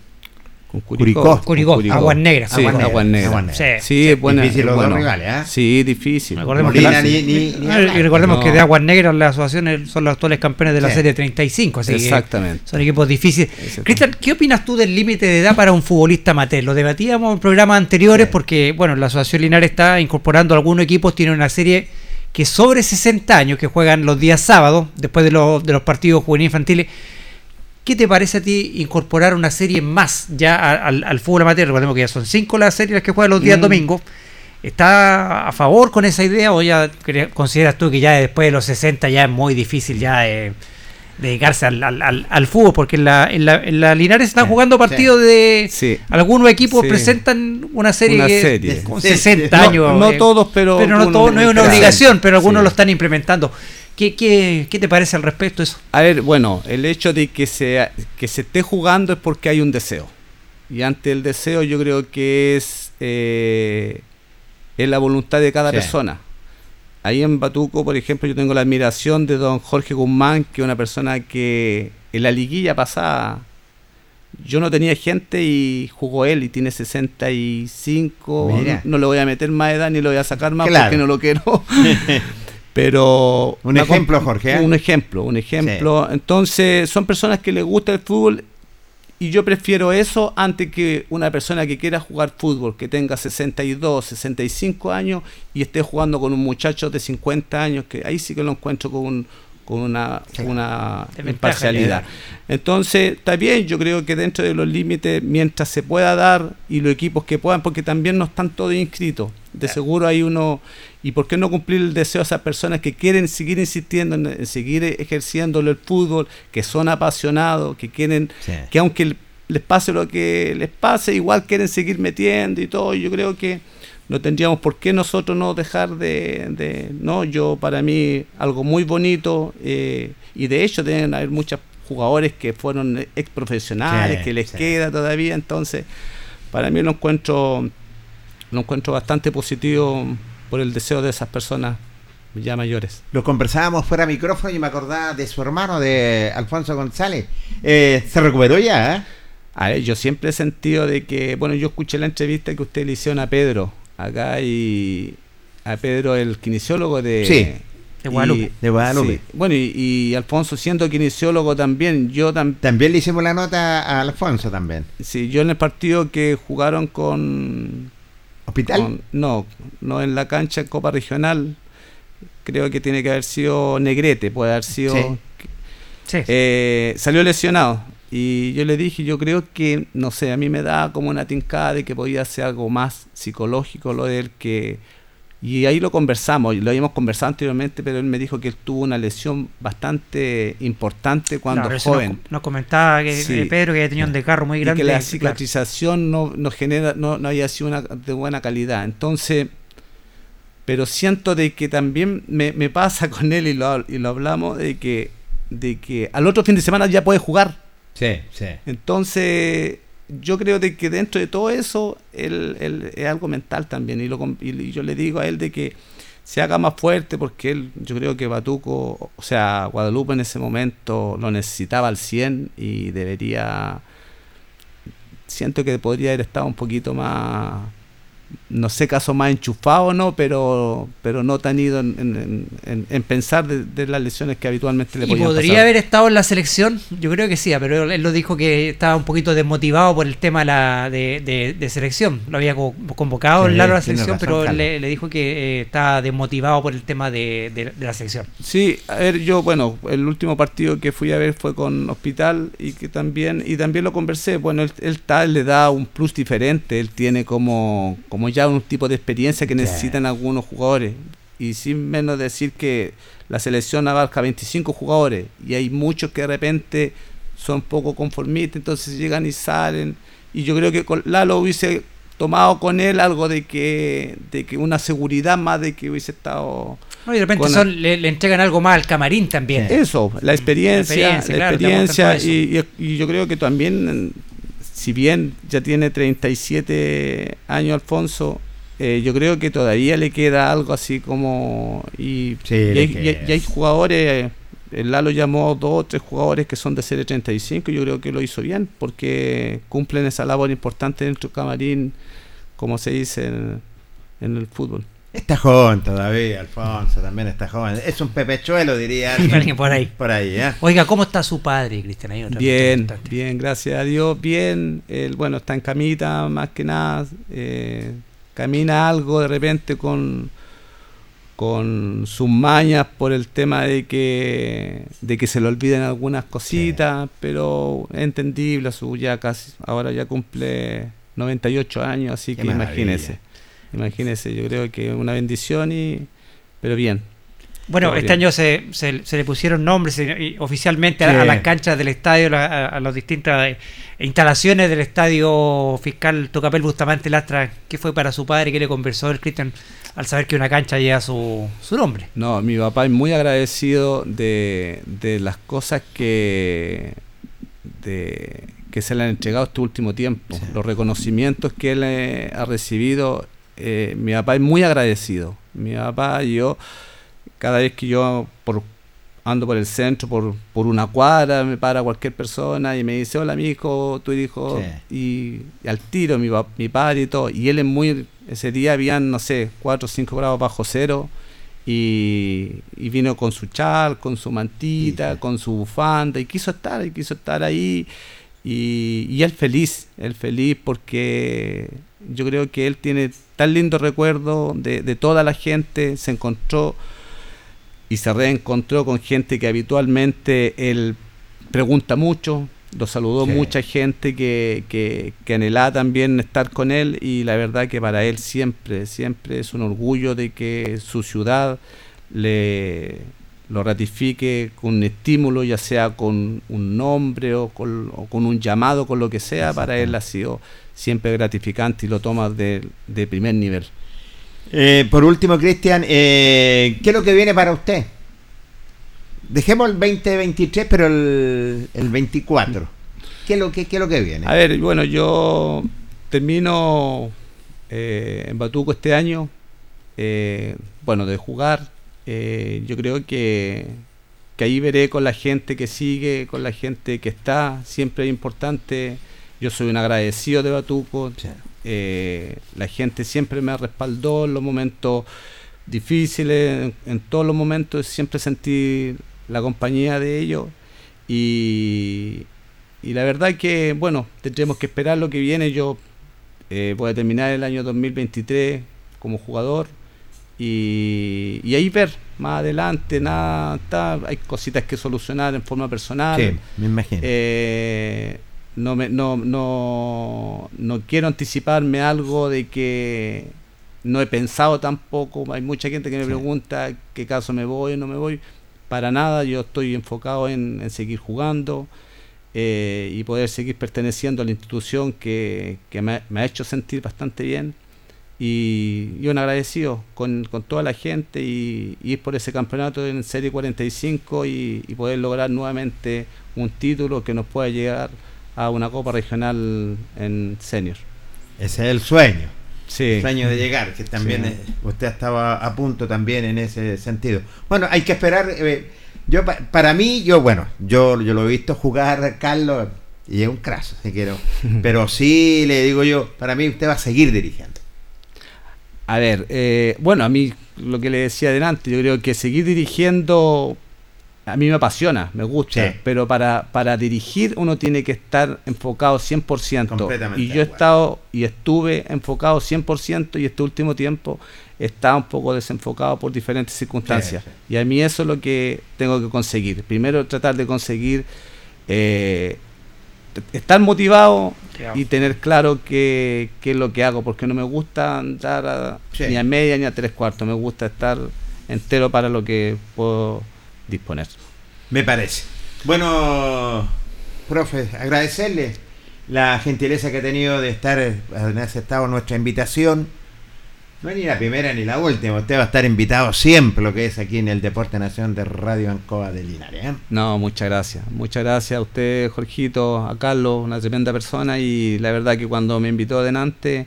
con Curicó. Curicó, Aguas Negras. Sí, Aguas Negras. Sí, es buena. Difícil los dos rivales, ¿eh? Sí, difícil. Recordemos que, y recordemos que de Aguas Negras las asociaciones son los actuales campeones de la serie 35. Así Exactamente. son equipos difíciles. Cristian, ¿qué opinas tú del límite de edad para un futbolista amateur? Lo debatíamos en programas anteriores porque, bueno, la Asociación Linares está incorporando algunos equipos, tiene una serie que sobre 60 años, que juegan los días sábados, después de, los, de los partidos juveniles infantiles, ¿qué te parece a ti incorporar una serie más ya al, al fútbol amateur? Recordemos que ya son cinco las series que juegan los días Mm. domingos. ¿Está a favor con esa idea o ya consideras tú que ya después de los 60 ya es muy difícil ya eh, dedicarse al, al- al- al fútbol? Porque en la, en la, en la Linares están Sí, jugando partidos de... Sí. Algunos equipos presentan una serie, Una serie. con Sí, 60 sí. No- años. no eh, todos, pero Pero no, algunos todo, no es una obligación, pero algunos lo están implementando. ¿Qué, qué, qué te parece al respecto eso? A ver, bueno, el hecho de que se, que se esté jugando es porque hay un deseo. Y ante el deseo yo creo que es, eh, es la voluntad de cada Sí. persona. Ahí en Batuco, por ejemplo, yo tengo la admiración de don Jorge Guzmán, que es una persona que en la liguilla pasada yo no tenía gente y jugó él y tiene 65. Mira. No, no le voy a meter más edad ni le voy a sacar más Claro. porque no lo quiero. Pero. Un ejemplo, Jorge, ¿eh? Un ejemplo, un ejemplo. Entonces, son personas que les gusta el fútbol y yo prefiero eso antes que una persona que quiera jugar fútbol, que tenga 62, 65 años y esté jugando con un muchacho de 50 años, que ahí sí que lo encuentro con, un- con una, una imparcialidad. Entonces, está bien, yo creo que dentro de los límites, mientras se pueda dar y los equipos que puedan, porque también no están todos inscritos. De seguro hay uno, ¿y por qué no cumplir el deseo de esas personas que quieren seguir insistiendo en, en seguir ejerciendo el fútbol, que son apasionados, que quieren, Sí. que aunque les pase lo que les pase, igual quieren seguir metiendo y todo. Yo creo que no tendríamos por qué nosotros no dejar de, de- no, yo para mí algo muy bonito eh, y de hecho deben haber muchos jugadores que fueron ex profesionales, Sí, que les sí. queda todavía, entonces para mí lo encuentro, lo encuentro bastante positivo por el deseo de esas personas ya mayores. Lo conversábamos fuera de micrófono y me acordaba de su hermano, de Alfonso González. Eh, se recuperó ya, ¿eh? A ver, yo siempre he sentido de que, bueno, yo escuché la entrevista que usted le hicieron a Pedro, acá y a Pedro el kinesiólogo de... Sí, de Guadalupe. y- de Guadalupe. sí. Bueno, y, y Alfonso siendo kinesiólogo también, yo también... También le hicimos la nota a Alfonso también. Sí, yo en el partido que jugaron con, ¿Hospital? con- no, no en la cancha en Copa Regional, creo que tiene que haber sido Negrete, puede haber sido... Sí. Sí. Eh, salió lesionado. Y yo le dije, yo creo que, no sé, a mí me da como una tincada de que podía ser algo más psicológico lo de él que... Y ahí lo conversamos, lo habíamos conversado anteriormente, pero él me dijo que él tuvo una lesión bastante importante cuando Claro, joven. Nos, nos comentaba que Sí. eh, Pedro que tenía un descarro muy y grande. que la claro. cicatrización no, no genera no, no había sido una, de buena calidad entonces pero siento de que también me, me pasa con él y lo, y lo hablamos de que de que al otro fin de semana ya puede jugar Sí, sí. entonces yo creo de que dentro de todo eso él, él es algo mental también y, lo, y yo le digo a él de que se haga más fuerte porque él, yo creo que Batuco, o sea, Guadalupe en ese momento lo necesitaba al 100 y debería, siento que podría haber estado un poquito más, no sé, caso más enchufado o no, pero, pero no tan ido en, en- en- en pensar de, de las lesiones que habitualmente le ¿Y podría pasar. haber estado en la selección? Yo creo que sí, pero él lo dijo que estaba un poquito desmotivado por el tema de, la, de, de- de selección. Lo había co- convocado Sí, en la selección, razón, pero le, le dijo que eh, estaba desmotivado por el tema de, la selección. Sí, a ver, yo, bueno, el último partido que fui a ver fue con Hospital y que también, y también lo conversé, bueno, él, él tal le da un plus diferente, él tiene como, como ya un tipo de experiencia que necesitan algunos jugadores. Y sin menos decir que la selección abarca 25 jugadores y hay muchos que de repente son poco conformistas, entonces llegan y salen. Y yo creo que con Lalo hubiese tomado con él algo de que, de que una seguridad más de que hubiese estado No, y de repente la- son- le, le entregan algo más al camarín también. Eso, la experiencia, la experiencia, claro, experiencia, aportan y, y- y yo creo que también, si bien ya tiene 37 años Alfonso, eh, yo creo que todavía le queda algo así como... Y, Sí, y le hay, queda. y hay- y hay jugadores, el Lalo llamó dos o tres jugadores que son de serie 35 y yo creo que lo hizo bien porque cumplen esa labor importante dentro del camarín, como se dice en, en el fútbol. Está joven todavía, Alfonso también está joven. Es un pepechuelo, diría alguien. Por ahí. Por ahí, ¿eh? Oiga, ¿cómo está su padre, Cristian? Ahí otra Bien, bien, gracias a Dios, bien. Él, bueno, está en camita más que nada. eh, camina algo de repente con, con sus mañas por el tema de que de que se le olviden algunas cositas, pero es entendible, su ya casi ahora ya cumple 98 años, así Qué que maravilla. imagínese. Imagínese, yo creo que es una bendición y pero bien. Bueno, este bien. año se, se, se le pusieron nombres eh, y oficialmente a, Sí. a las canchas del estadio, a las distintas eh, instalaciones del estadio fiscal Tocapel Bustamante Lastra. ¿Qué fue para su padre? ¿Qué le conversó el Cristian al saber que una cancha lleva su, su nombre? No, mi papá es muy agradecido de, de las cosas que, de, que se le han entregado este último tiempo, los reconocimientos que él eh, ha recibido. Eh, mi papá es muy agradecido. Mi papá y yo, cada vez que yo por, ando por el centro, por, por una cuadra, me para cualquier persona y me dice, hola, mi hijo, tu hijo, y, y al tiro, mi, mi padre y todo. Y él es muy, ese día habían, no sé, 4 o 5 grados bajo cero y, y vino con su chal, con su mantita, con su bufanda y quiso estar, y quiso estar ahí y, y él feliz, él feliz porque yo creo que él tiene tan lindo recuerdo de, de toda la gente, se encontró y se reencontró con gente que habitualmente él pregunta mucho, lo saludó Sí. mucha gente que, que, que anhelaba también estar con él y la verdad que para él siempre, siempre es un orgullo de que su ciudad le lo ratifique con un estímulo, ya sea con un nombre o con, o con un llamado, con lo que sea, para él ha sido siempre gratificante y lo toma de, de primer nivel. Eh, por último, Cristian, eh, ¿qué es lo que viene para usted? Dejemos el 2023, pero el, el 24. ¿Qué es, lo que, ¿Qué es lo que viene? A ver, bueno, yo termino eh, en Batuco este año, eh, bueno, de jugar. eh, yo creo que, que ahí veré con la gente que sigue, con la gente que está. Siempre es importante. Yo soy un agradecido de Batuco. Sí. Eh, la gente siempre me respaldó en los momentos difíciles, en, en todos los momentos siempre sentí la compañía de ellos y, y la verdad que, bueno, tendremos que esperar lo que viene. Yo eh, voy a terminar el año 2023 como jugador y, y ahí ver más adelante, nada, está- hay cositas que solucionar en forma personal. Sí, me imagino. Eh, no, me, no, no, no quiero anticiparme algo de que no he pensado tampoco. Hay mucha gente que me Sí. pregunta qué caso me voy o no me voy. Para nada, yo estoy enfocado en, en seguir jugando eh, y poder seguir perteneciendo a la institución que, que me, ha- me ha hecho sentir bastante bien. Y, y un agradecido con, con toda la gente y, y ir por ese campeonato en Serie 45 y, y poder lograr nuevamente un título que nos pueda llegar a una Copa Regional en Senior. Ese es el sueño. Sí. El sueño de llegar, que también Sí. eh, usted estaba a punto también en ese sentido. Bueno, hay que esperar. eh, yo pa- Para mí, yo, bueno, yo, yo lo he visto jugar, Carlos, y es un craso, si quiero. Pero sí, le digo yo, para mí usted va a seguir dirigiendo. A ver, eh, bueno, a mí lo que le decía adelante, yo creo que seguir dirigiendo a mí me apasiona, me gusta, Sí. pero para, para dirigir uno tiene que estar enfocado 100%. Completamente Y yo he estado y estuve enfocado 100% y este último tiempo estaba un poco desenfocado por diferentes circunstancias. Sí, Y a mí eso es lo que tengo que conseguir. Primero tratar de conseguir eh, estar motivado y tener claro qué, qué es lo que hago, porque no me gusta andar a- Sí. ni a media ni a tres cuartos, me gusta estar entero para lo que puedo disponer. Me parece. Bueno, profe, agradecerle la gentileza que ha tenido de estar, haber aceptado nuestra invitación. No es ni la primera ni la última, usted va a estar invitado siempre, lo que es aquí en el Deporte Nación de Radio Ancoa de Linares. ¿eh? No, muchas gracias. Muchas gracias a usted, Jorgito, a Carlos, una tremenda persona y la verdad que cuando me invitó adelante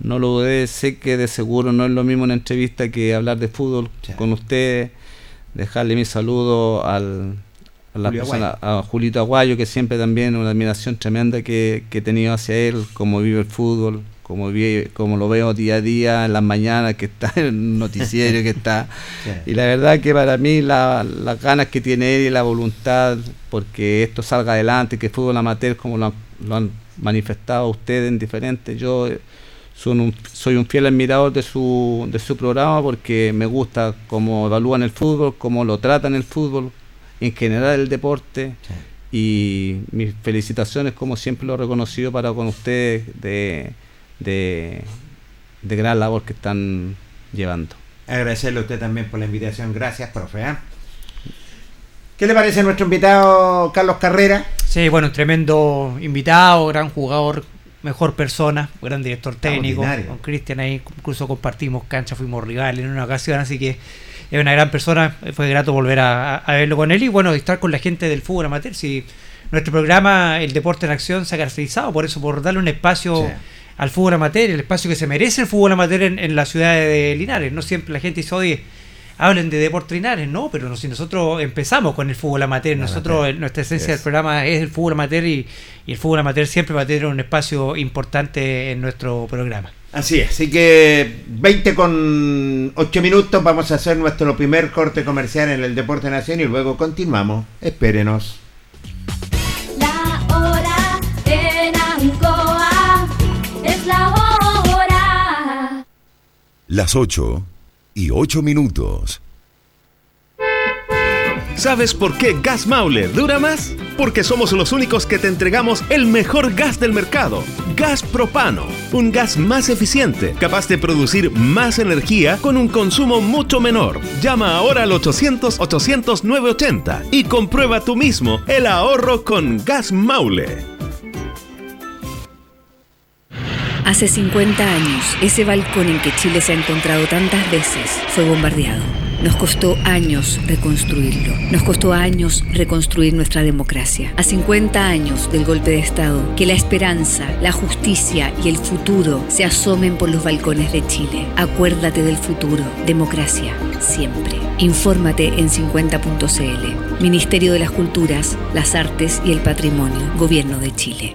no lo dudé, sé que de seguro no es lo mismo una entrevista que hablar de fútbol Sí. con usted, dejarle mi saludo al, a la Julio persona, a Julito Aguayo, que siempre también una admiración tremenda que, que he tenido hacia él, cómo vive el fútbol, como, como lo veo día a día en las mañanas, que está en el noticiero, que está... Y la verdad que para mí la- las ganas que tiene él y la voluntad porque esto salga adelante, que el fútbol amateur como lo, han- lo han manifestado ustedes en diferentes, yo, soy un fiel admirador de su, de su programa porque me gusta cómo evalúan el fútbol, cómo lo tratan el fútbol, en general el deporte. Y mis felicitaciones, como siempre lo he reconocido para con ustedes, de, de, gran labor que están llevando. Agradecerle a usted también por la invitación. Gracias, profe. ¿eh? ¿Qué le parece a nuestro invitado Carlos Carrera? Sí, bueno, tremendo invitado, gran jugador, mejor persona, gran director técnico. Con Cristian ahí incluso compartimos cancha, fuimos rivales en una ocasión, así que es una gran persona. Fue grato volver a, verlo con él y bueno, estar con la gente del fútbol amateur. Si nuestro programa, el deporte en acción, se ha caracterizado por eso, por darle un espacio. al fútbol amateur, el espacio que se merece el fútbol amateur en, en la ciudad de Linares. No siempre la gente dice, oye, hablen de deportes Linares, no, pero si nosotros empezamos con el fútbol amateur, nosotros, nuestra esencia del programa es el fútbol amateur y, el fútbol amateur siempre va a tener un espacio importante en nuestro programa. Así es, así que 20 con 8 minutos vamos a hacer nuestro primer corte comercial en el Deporte Nación y luego continuamos. Espérenos. La hora en Ancoa es la hora. Las 8 y 8 minutos. ¿Sabes por qué Gas Maule dura más? Porque somos los únicos que te entregamos el mejor gas del mercado, gas propano, un gas más eficiente, capaz de producir más energía con un consumo mucho menor. Llama ahora al 800-800-980 y comprueba tú mismo el ahorro con Gas Maule. Hace 50 años, ese balcón en que Chile se ha encontrado tantas veces fue bombardeado. Nos costó años reconstruirlo. Nos costó años reconstruir nuestra democracia. A 50 años del golpe de Estado, que la esperanza, la justicia y el futuro se asomen por los balcones de Chile. Acuérdate del futuro. Democracia, siempre. Infórmate en 50.cl. Ministerio de las Culturas, las Artes y el Patrimonio. Gobierno de Chile.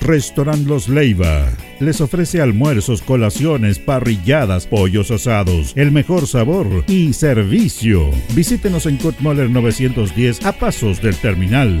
Restaurant Los Leiva. Les ofrece almuerzos, colaciones, parrilladas, pollos asados, el mejor sabor y servicio. Visítenos en Kurt Moller 910 a pasos del terminal.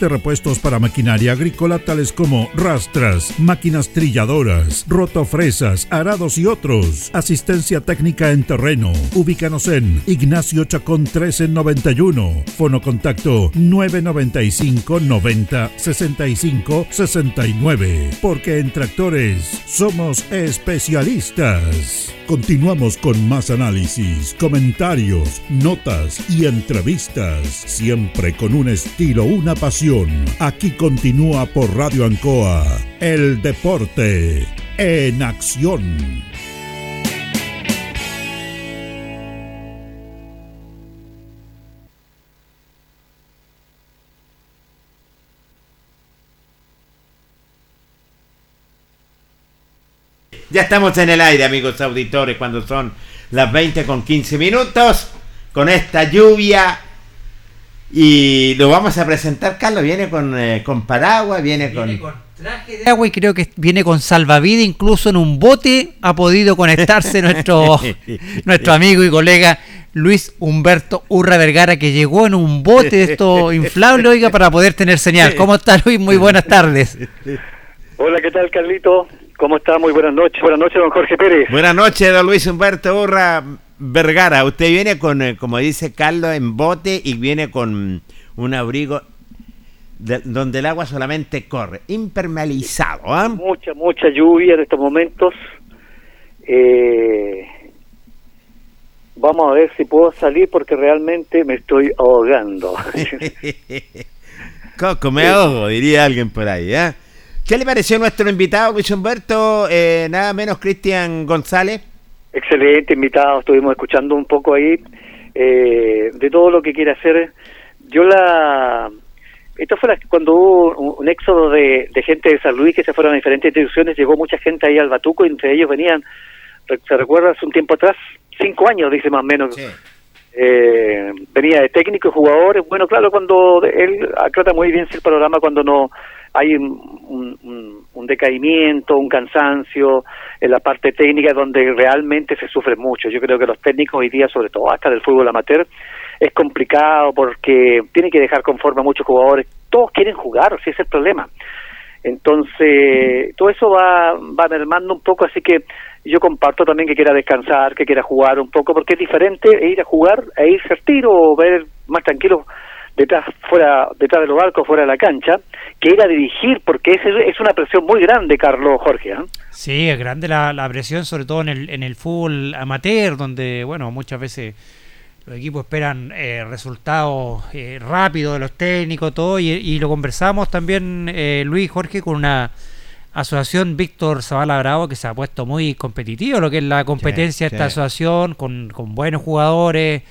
de repuestos para maquinaria agrícola tales como rastras, máquinas trilladoras, rotofresas, arados y otros. Asistencia técnica en terreno. Ubícanos en Ignacio Chacón 1391. Fono contacto 995 90 65 69. Porque en tractores somos especialistas. Continuamos con más análisis, comentarios, notas y entrevistas, siempre con un estilo, una pasión. Aquí continúa por Radio Ancoa, el deporte en acción. Ya estamos en el aire, amigos auditores, cuando son las 20 con 15 minutos, con esta lluvia. Y lo vamos a presentar, Carlos. Viene con, eh, con paraguas, viene, Viene con. con traje de agua y creo que viene con salvavidas, incluso en un bote ha podido conectarse nuestro, nuestro amigo y colega Luis Humberto Urra Vergara, que llegó en un bote de esto inflable, oiga, para poder tener señal. ¿Cómo está Luis? Muy buenas tardes. Hola, ¿qué tal, Carlito? ¿Cómo está? Muy buenas noches. Buenas noches, don Jorge Pérez. Buenas noches, don Luis Humberto Urra Vergara. Usted viene con, eh, como dice Carlos, en bote y viene con un abrigo de- donde el agua solamente corre, impermeabilizado. ¿ah? Mucha, mucha lluvia en estos momentos. Eh, vamos a ver si puedo salir porque realmente me estoy ahogando. Coco, me ahogo, diría alguien por ahí. ¿ah? ¿Qué le pareció nuestro invitado, Luis Humberto? Eh, nada menos Cristian González. Excelente invitado, estuvimos escuchando un poco ahí eh, de todo lo que quiere hacer. Yo la... Esto fue la- cuando hubo un, éxodo de, de gente de San Luis que se fueron a diferentes instituciones, llegó mucha gente ahí al Batuco entre ellos venían, ¿se recuerda hace un tiempo atrás? Cinco años, dice más o menos. Eh, venía de técnicos, jugadores. Bueno, claro, cuando él aclata muy bien el programa cuando no hay un, un- un- un decaimiento, un cansancio en la parte técnica donde realmente se sufre mucho. Yo creo que los técnicos hoy día, sobre todo hasta del fútbol amateur, es complicado porque tienen que dejar conforme a muchos jugadores. Todos quieren jugar, si es el problema. Entonces, todo eso va, va mermando un poco, así que yo comparto también que quiera descansar, que quiera jugar un poco, porque es diferente ir a jugar e irse al tiro o ver más tranquilo detrás fuera detrás de los barcos fuera de la cancha que ir a dirigir porque es, es una presión muy grande Carlos Jorge ¿eh? Sí, es grande la, la presión, sobre todo en el, en el fútbol amateur, donde, bueno, muchas veces los equipos esperan eh, resultados eh, rápidos de los técnicos, todo, y, y lo conversamos también, eh, Luis Jorge, con una asociación Víctor Zavala Bravo que se ha puesto muy competitivo, lo que es la competencia de esta sí. asociación, con, con buenos jugadores,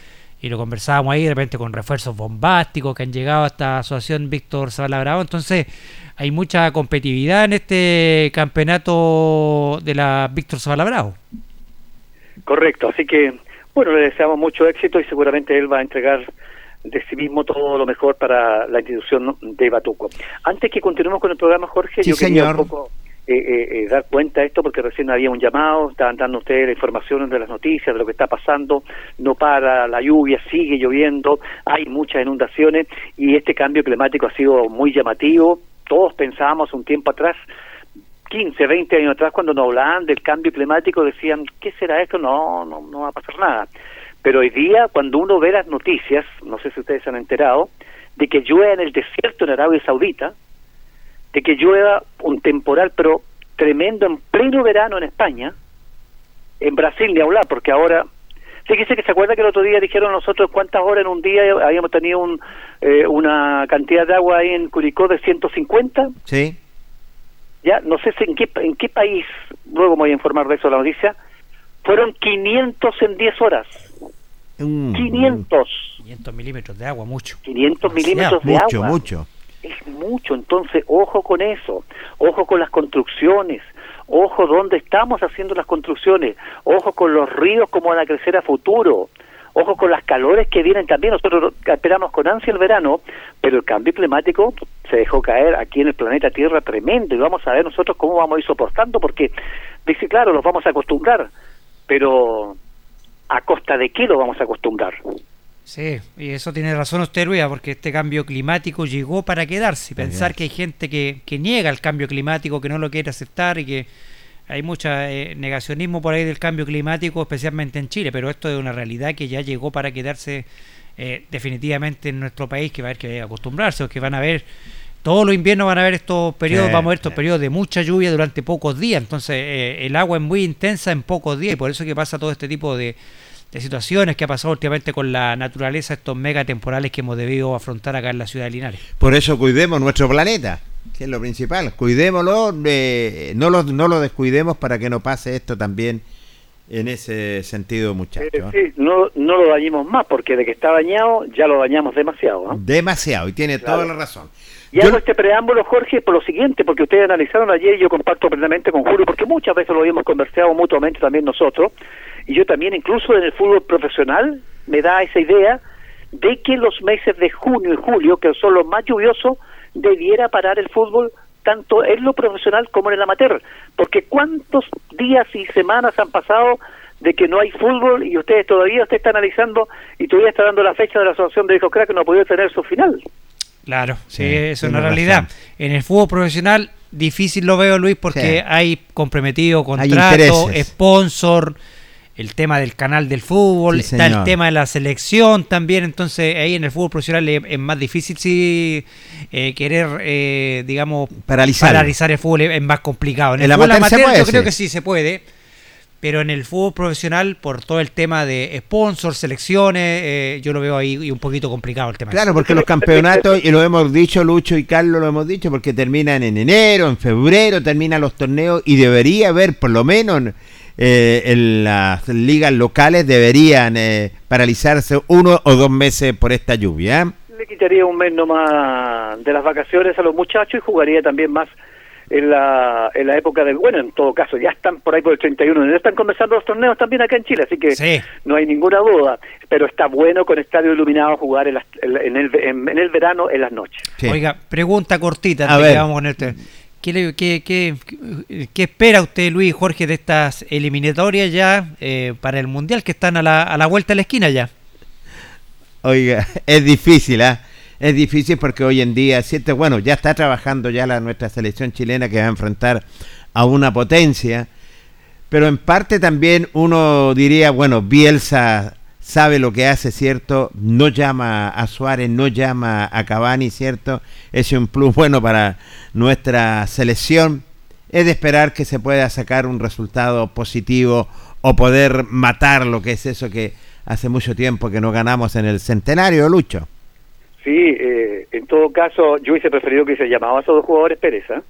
y lo conversábamos ahí de repente con refuerzos bombásticos que han llegado a esta asociación Víctor Zavala Bravo, entonces hay mucha competitividad en este campeonato de la Víctor Zavala Bravo. Correcto, así que bueno, le deseamos mucho éxito y seguramente él va a entregar de sí mismo todo lo mejor para la institución de Batuco. Antes que continuemos con el programa, Jorge, Sí, yo quería señor. un poco eh, eh, eh, dar cuenta de esto porque recién había un llamado, estaban dando ustedes la información de las noticias, de lo que está pasando, no para, la lluvia sigue lloviendo, hay muchas inundaciones y este cambio climático ha sido muy llamativo. Todos pensábamos un tiempo atrás 15, 20 años atrás, cuando nos hablaban del cambio climático, decían, ¿qué será esto? No, no, no va a pasar nada. Pero hoy día, cuando uno ve las noticias, no sé si ustedes se han enterado, de que llueve en el desierto en Arabia Saudita, de que llueva un temporal, pero tremendo en pleno verano en España, en Brasil ni hablar, porque ahora... Fíjese que se acuerda que el otro día dijeron nosotros cuántas horas en un día habíamos tenido un, eh, una cantidad de agua ahí en Curicó de 150 Sí. ya no sé si en qué en qué país luego me voy a informar de eso la noticia fueron 500 en 10 horas Mm, 500 500 milímetros de agua, mucho. 500 milímetros de mucho, agua mucho. Es mucho. Entonces ojo con eso ojo con las construcciones ojo dónde estamos haciendo las construcciones ojo con los ríos cómo van a crecer a futuro ojo con las calores que vienen también. Nosotros esperamos con ansia el verano pero el cambio climático se dejó caer aquí en el planeta Tierra tremendo y vamos a ver nosotros cómo vamos a ir soportando porque dice claro los vamos a acostumbrar pero a costa de qué lo vamos a acostumbrar Sí, y eso tiene razón usted, Luis, porque este cambio climático llegó para quedarse. Pensar que hay gente que, que niega el cambio climático, que no lo quiere aceptar y que hay mucho eh, negacionismo por ahí del cambio climático, especialmente en Chile, pero esto es una realidad que ya llegó para quedarse eh, definitivamente en nuestro país, que va a haber que acostumbrarse, o que van a ver, todos los inviernos van a ver estos periodos, Sí, vamos a ver estos sí. periodos de mucha lluvia durante pocos días, entonces eh, el agua es muy intensa en pocos días y por eso que pasa todo este tipo de, de situaciones que ha pasado últimamente con la naturaleza, estos mega temporales que hemos debido afrontar acá en la ciudad de Linares. Por eso cuidemos nuestro planeta, que es lo principal. Cuidémoslo, eh, no, lo, no lo descuidemos para que no pase esto también en ese sentido, Eh, muchachos. sí, no, no lo dañemos más, porque de que está dañado ya lo dañamos demasiado. ¿no? Demasiado, y tiene Claro. toda la razón. Y Yo- hago este preámbulo, Jorge, por lo siguiente, porque ustedes analizaron ayer y yo comparto plenamente con Julio, porque muchas veces lo habíamos conversado mutuamente también nosotros, y yo también incluso en el fútbol profesional me da esa idea de que los meses de junio y julio, que son los más lluviosos, debiera parar el fútbol tanto en lo profesional como en el amateur, porque cuántos días y semanas han pasado de que no hay fútbol y ustedes todavía usted está analizando y todavía está dando la fecha de la asociación de hijos crack que no ha podido tener su final. Claro, sí, es una realidad. razón. En el fútbol profesional difícil lo veo, Luis, porque Sí. hay comprometido Hay contrato, intereses. sponsor, el tema del canal del fútbol, Sí, está el tema de la selección también, entonces ahí en el fútbol profesional es, es más difícil si eh, querer, eh, digamos, Paralizarlo. paralizar el fútbol es, más complicado. En el, El fútbol amateur se amateur yo creo que sí se puede, pero en el fútbol profesional, por todo el tema de sponsor, selecciones, eh, yo lo veo ahí un poquito complicado el tema. Claro, porque los campeonatos, y lo hemos dicho, Lucho y Carlos lo hemos dicho, porque terminan en enero, en febrero, terminan los torneos y debería haber, por lo menos eh, en las ligas locales, deberían eh, paralizarse uno o dos meses por esta lluvia. ¿eh? le quitaría un mes nomás de las vacaciones a los muchachos y jugaría también más en la, en la época del bueno en todo caso ya están por ahí por el 31 ya están comenzando los torneos también acá en Chile así que Sí. no hay ninguna duda pero está bueno con estadio iluminado jugar en, las- en el, en, en el verano en las noches Sí. Oiga, pregunta cortita A ver. vamos con este. ¿Qué, qué, qué, qué espera usted, Luis y Jorge, de estas eliminatorias ya eh, para el Mundial que están a la, a la vuelta de la esquina ya? Oiga, es difícil, ¿ah? Es difícil porque hoy en día, ¿cierto? bueno, ya está trabajando ya la nuestra selección chilena que va a enfrentar a una potencia, pero en parte también uno diría, bueno, Bielsa sabe lo que hace, ¿cierto? No llama a Suárez, no llama a Cavani, ¿cierto? Es un plus bueno para nuestra selección. Es de esperar que se pueda sacar un resultado positivo o poder matar lo que es eso que hace mucho tiempo que no ganamos en el centenario, Lucho. Sí, eh, en todo caso, yo hubiese preferido que se llamaba a esos dos jugadores Pérez, ¿ah?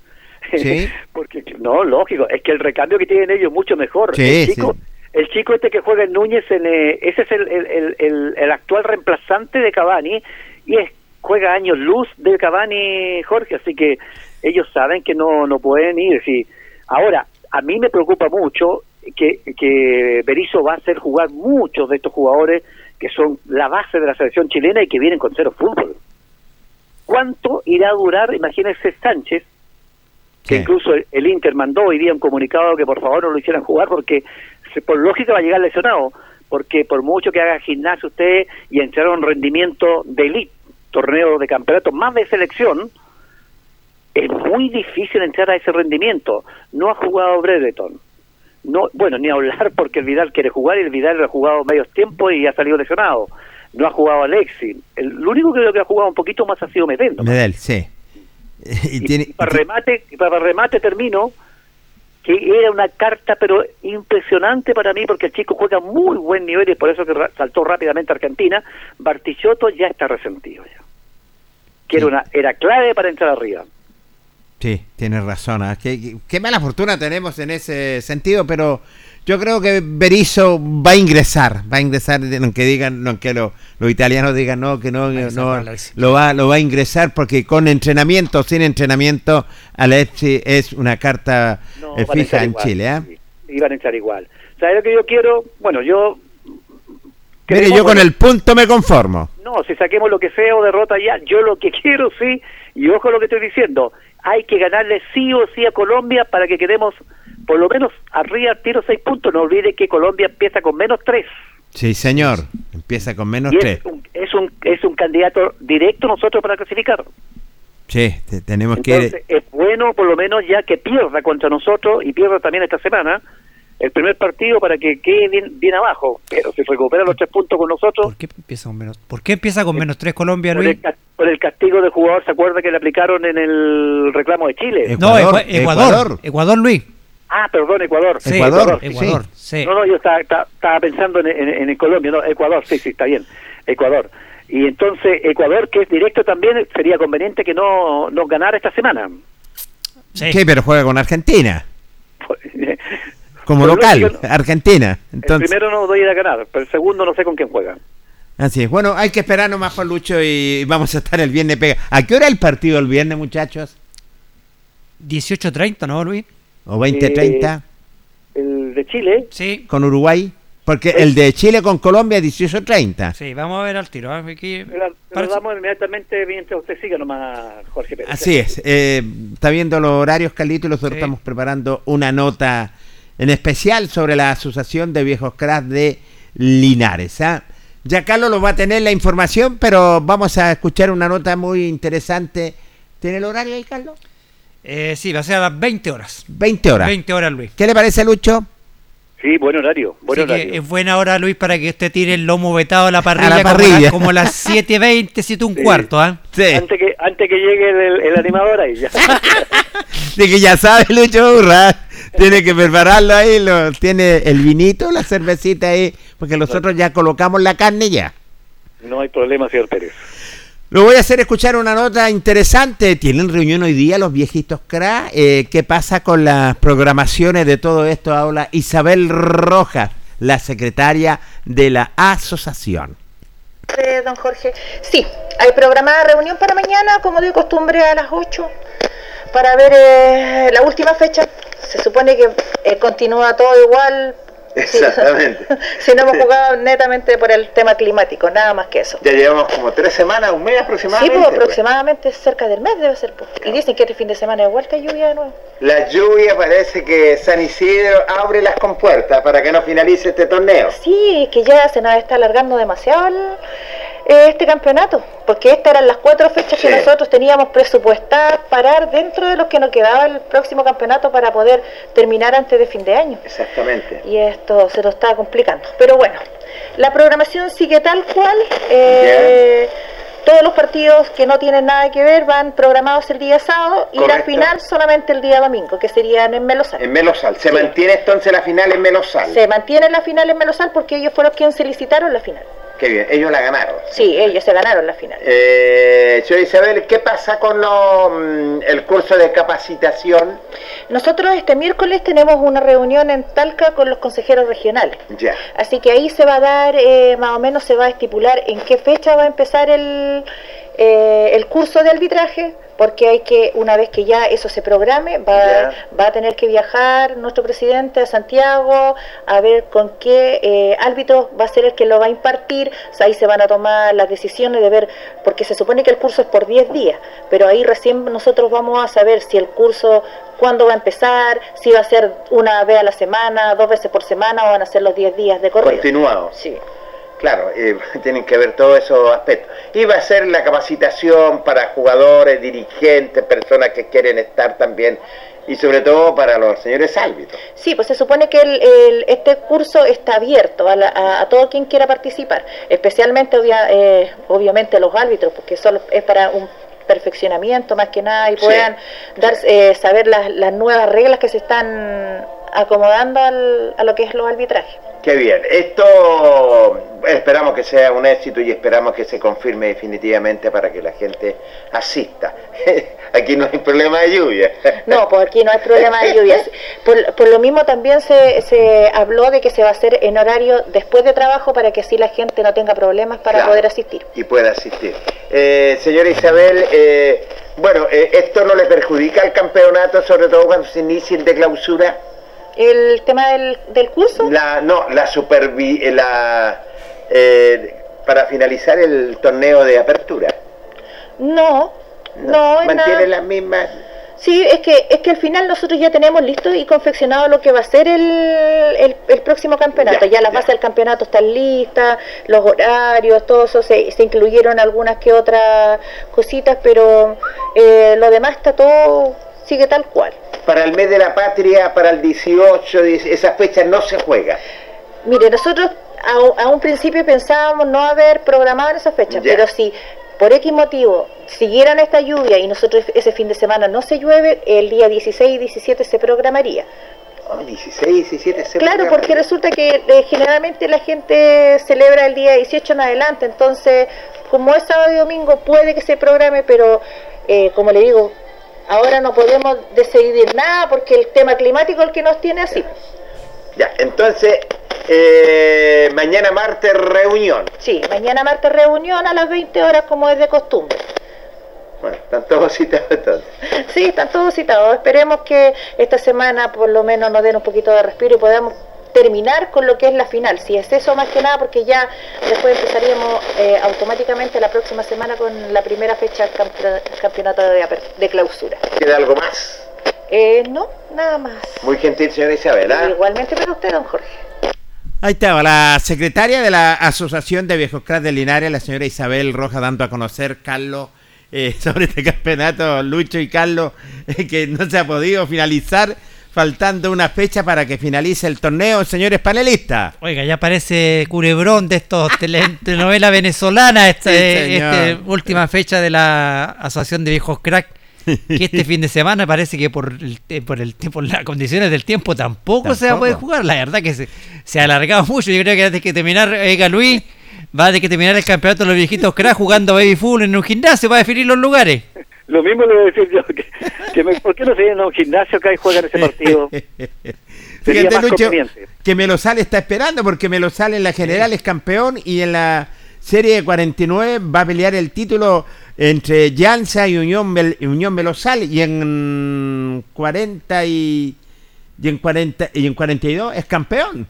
Sí. Porque, no, lógico, es que el recambio que tienen ellos es mucho mejor. Sí, el, chico, sí. El chico este que juega en Núñez, en, eh, ese es el, el, el, actual reemplazante de Cavani y es, juega años luz de Cavani, Jorge, así que ellos saben que no, no pueden ir. Sí. Ahora, a mí me preocupa mucho que, que Berizzo va a hacer jugar muchos de estos jugadores que son la base de la selección chilena y que vienen con cero fútbol. ¿Cuánto irá a durar? Imagínense Sánchez, que incluso el, el Inter mandó hoy día un comunicado que por favor no lo hicieran jugar porque por lógica va a llegar lesionado, porque por mucho que haga gimnasio usted y entrar a un rendimiento de elite, torneo de campeonato, más de selección, es muy difícil entrar a ese rendimiento. No ha jugado Brereton. No, bueno, ni hablar porque el Vidal quiere jugar y el Vidal ha jugado medios tiempos y ha salido lesionado. No ha jugado Alexis. El, lo único que creo que ha jugado un poquito más ha sido Medel. Medel, sí. Y, Y, tiene, y para remate, y para remate termino que era una carta pero impresionante para mí porque el chico juega muy buen nivel y por eso que saltó rápidamente a Argentina. Bartichotto ya está resentido ya. Que era una era clave para entrar arriba. Sí, tienes razón. Qué, qué- qué mala fortuna tenemos en ese sentido, pero yo creo que Berizzo va a ingresar, va a ingresar, aunque digan, aunque lo- los italianos digan no, que no, no, lo va, lo va a ingresar porque con entrenamiento, sin entrenamiento, Alexis es una carta No, eh, fija en igual, Chile, sí, Iban a entrar igual. ¿Sabes lo que yo quiero? Bueno, yo... Mire, yo con el punto me conformo. No, si saquemos lo que sea o derrota ya, yo lo que quiero sí, y ojo lo que estoy diciendo, hay que ganarle sí o sí a Colombia para que quedemos por lo menos arriba tiro seis puntos. No olvide que Colombia empieza con menos tres. Sí, señor. Empieza con menos y tres. es un, es, un, es un candidato directo nosotros para clasificar. Sí, te- tenemos que... Entonces es bueno por lo menos ya que pierda contra nosotros y pierda también esta semana el primer partido para que quede bien, bien abajo. Pero si recupera los tres puntos con nosotros, ¿Por qué empieza con menos, ¿por qué empieza con menos 3 Colombia, por Luis? el, por el castigo del jugador, ¿se acuerda que le aplicaron en el reclamo de Chile? No, Ecuador, Ecua- Ecuador, Ecuador. Ecuador, Luis. Ah, perdón, Ecuador. Sí, Ecuador, Ecuador, sí. sí. No, no, yo estaba, estaba- estaba pensando en, en- en Colombia, no, Ecuador, sí, sí, está bien, Ecuador. Y entonces Ecuador, que es directo también, sería conveniente que no nos ganara esta semana. Sí. Sí, pero juega con Argentina. Como local, no. Argentina. El Entonces, primero no doy a ganar, pero el segundo no sé con quién juega. así es. Bueno, hay que esperar nomás por Lucho y vamos a estar el viernes pega. ¿A qué hora el partido el viernes, muchachos? 18.30, ¿no, Luis? ¿O 20-30 El de Chile, Sí. con Uruguay? Porque el de Chile con Colombia es 18-30. Sí, vamos a ver al tiro. ¿ah? Aquí- la- parece- damos inmediatamente mientras usted siga nomás, Jorge Pérez. Así es. eh, está viendo los horarios, Carlito, y nosotros Sí. estamos preparando una nota en especial sobre la Asociación de Viejos Cracks de Linares. ¿ah? Ya Carlos lo va a tener la información, pero vamos a escuchar una nota muy interesante. ¿Tiene el horario ahí, Carlos? Eh, sí, va a ser a las 20 horas. 20 horas. 20 horas, Luis. ¿Qué le parece, Lucho? Sí, buen horario, buen Así que horario. es buena hora, Luis, para que usted tire el lomo vetado a la parrilla, la como parrilla. la- como, las 7.20, 7 un Sí. cuarto. ¿ah? Sí. Antes que antes que llegue el, el animador ahí ya. De que ya sabe, Lucho Urra. Tiene que prepararlo ahí. Lo, tiene el vinito, la cervecita ahí. Porque nosotros ya colocamos la carne ya. No hay problema, señor Pérez. Lo voy a hacer escuchar una nota interesante. Tienen reunión hoy día los viejitos cra. Eh, ¿Qué pasa con las programaciones de todo esto? Habla Isabel Rojas, la secretaria de la asociación. Eh, don Jorge. Sí, hay programada reunión para mañana, como de costumbre, a las 8, para ver eh, la última fecha. Se supone que eh, continúa todo igual. Sí. si no hemos jugado netamente por el tema climático, nada más que eso. Ya llevamos como tres semanas, un mes Sí, aproximadamente. pues pues. aproximadamente cerca del mes debe ser. pues. Y dicen que este fin de semana de vuelta lluvia de nuevo. La lluvia parece que San Isidro abre las compuertas para que no finalice este torneo. Sí, que ya se nos está alargando demasiado el, este campeonato, porque estas eran las cuatro fechas que nosotros teníamos presupuestadas parar dentro de los que nos quedaba el próximo campeonato para poder terminar antes de fin de año. Exactamente. Y esto se nos está complicando. Pero bueno, la programación sigue tal cual. eh, todos los partidos que no tienen nada que ver van programados el día sábado y la final solamente el día domingo, que serían en Melosal. En Melosal. Se Sí. mantiene entonces la final en Melosal. Se mantiene la final en Melosal porque ellos fueron quienes se licitaron la final. Qué bien, ellos la ganaron. Sí, ellos se ganaron la final. Eh, señora Isabel, ¿qué pasa con lo, mm, el curso de capacitación? Nosotros este miércoles tenemos una reunión en Talca con los consejeros regionales. Ya. Así que ahí se va a dar, eh, más o menos se va a estipular en qué fecha va a empezar el, eh, el curso de arbitraje, porque hay que, una vez que ya eso se programe, va, a tener que viajar nuestro presidente a Santiago a ver con qué eh, árbitro va a ser el que lo va a impartir, O sea, ahí se van a tomar las decisiones de ver, porque se supone que el curso es por 10 días, pero ahí recién nosotros vamos a saber si el curso, cuándo va a empezar, si va a ser una vez a la semana, dos veces por semana o van a ser los 10 días de corrido. Continuado. Sí. Claro, eh, tienen que ver todos esos aspectos. Y va a ser la capacitación para jugadores, dirigentes, personas que quieren estar también, y sobre todo para los señores árbitros. Sí, pues se supone que el- el- este curso está abierto a, la- a- a todo quien quiera participar, especialmente obvia- eh, obviamente los árbitros, porque solo es para un perfeccionamiento más que nada y Sí, puedan dar, eh, saber las, las nuevas reglas que se están acomodando al- a lo que es los arbitrajes. Qué bien. Esto esperamos que sea un éxito y esperamos que se confirme definitivamente para que la gente asista. Aquí no hay problema de lluvia. No, pues aquí no hay problema de lluvias. Por, por lo mismo también se, se habló de que se va a hacer en horario después de trabajo para que así la gente no tenga problemas para Claro. poder asistir. y pueda asistir. Eh, señora Isabel, eh, bueno, eh, ¿esto no le perjudica al campeonato, sobre todo cuando se inicie de clausura? El tema del, del curso, La, no, la supervi... eh, La, eh, para finalizar el torneo de apertura. no, no, es Mantiene nada. las mismas... Sí, es que, es que al final nosotros ya tenemos listo y confeccionado lo que va a ser el, el, el próximo campeonato. Ya, Ya, las ya. bases del campeonato están listas, los horarios, todo eso, se, se incluyeron algunas que otras cositas, pero eh, lo demás está todo, sigue tal cual. Para el mes de la patria, para el 18, dice, esas fechas no se juega. Mire, nosotros a, un- a un principio pensábamos no haber programado en esa fecha, Ya. pero si por X motivo siguieran esta lluvia y nosotros ese fin de semana no se llueve, el día 16 y 17 se programaría. Oh, 16, 17 se Claro, porque resulta que eh, generalmente la gente celebra el día 18 en adelante, entonces como es sábado y domingo puede que se programe, pero eh, como le digo, ahora no podemos decidir nada porque el tema climático es el que nos tiene así. Ya, entonces, eh, mañana martes reunión. Sí, mañana martes reunión a las 20 horas como es de costumbre. Bueno, están todos citados entonces. Sí, están todos citados. Esperemos que esta semana por lo menos nos den un poquito de respiro y podamos terminar con lo que es la final. Si es eso más que nada, porque ya después empezaríamos eh, automáticamente la próxima semana con la primera fecha del campe- campeonato de, de clausura. ¿Queda algo más? Eh, no, nada más. Muy gentil, señora Isabel. ¿ah? Igualmente para usted, don Jorge. Ahí estaba la secretaria de la Asociación de Viejos Cras de Linares, la señora Isabel Roja, dando a conocer, Carlos, eh, sobre este campeonato, Lucho y Carlos, eh, que no se ha podido finalizar, faltando una fecha para que finalice el torneo, señores panelistas. Oiga, ya parece culebrón de estos tele- telenovela venezolana, esta Sí, eh, este última fecha de la Asociación de Viejos Crack. Que este fin de semana parece que por el, por el tiempo, las condiciones del tiempo tampoco, se va a poder jugar. La verdad que se, se ha alargado mucho. Yo creo que antes que terminar, oiga Luis, va a tener que terminar el campeonato de los viejitos crack jugando baby full en un gimnasio para definir los lugares. Lo mismo le voy a decir yo, que, que me- ¿por qué no se vienen a un gimnasio acá y juegan ese partido? Sería Fíjate, más Lucho, que Melosal está esperando porque Melosal en la general es campeón y en la serie de 49 va a pelear el título entre Llanza y Unión, Mel- Unión Melosal y en 40 y, y en 40 y en 42 es campeón.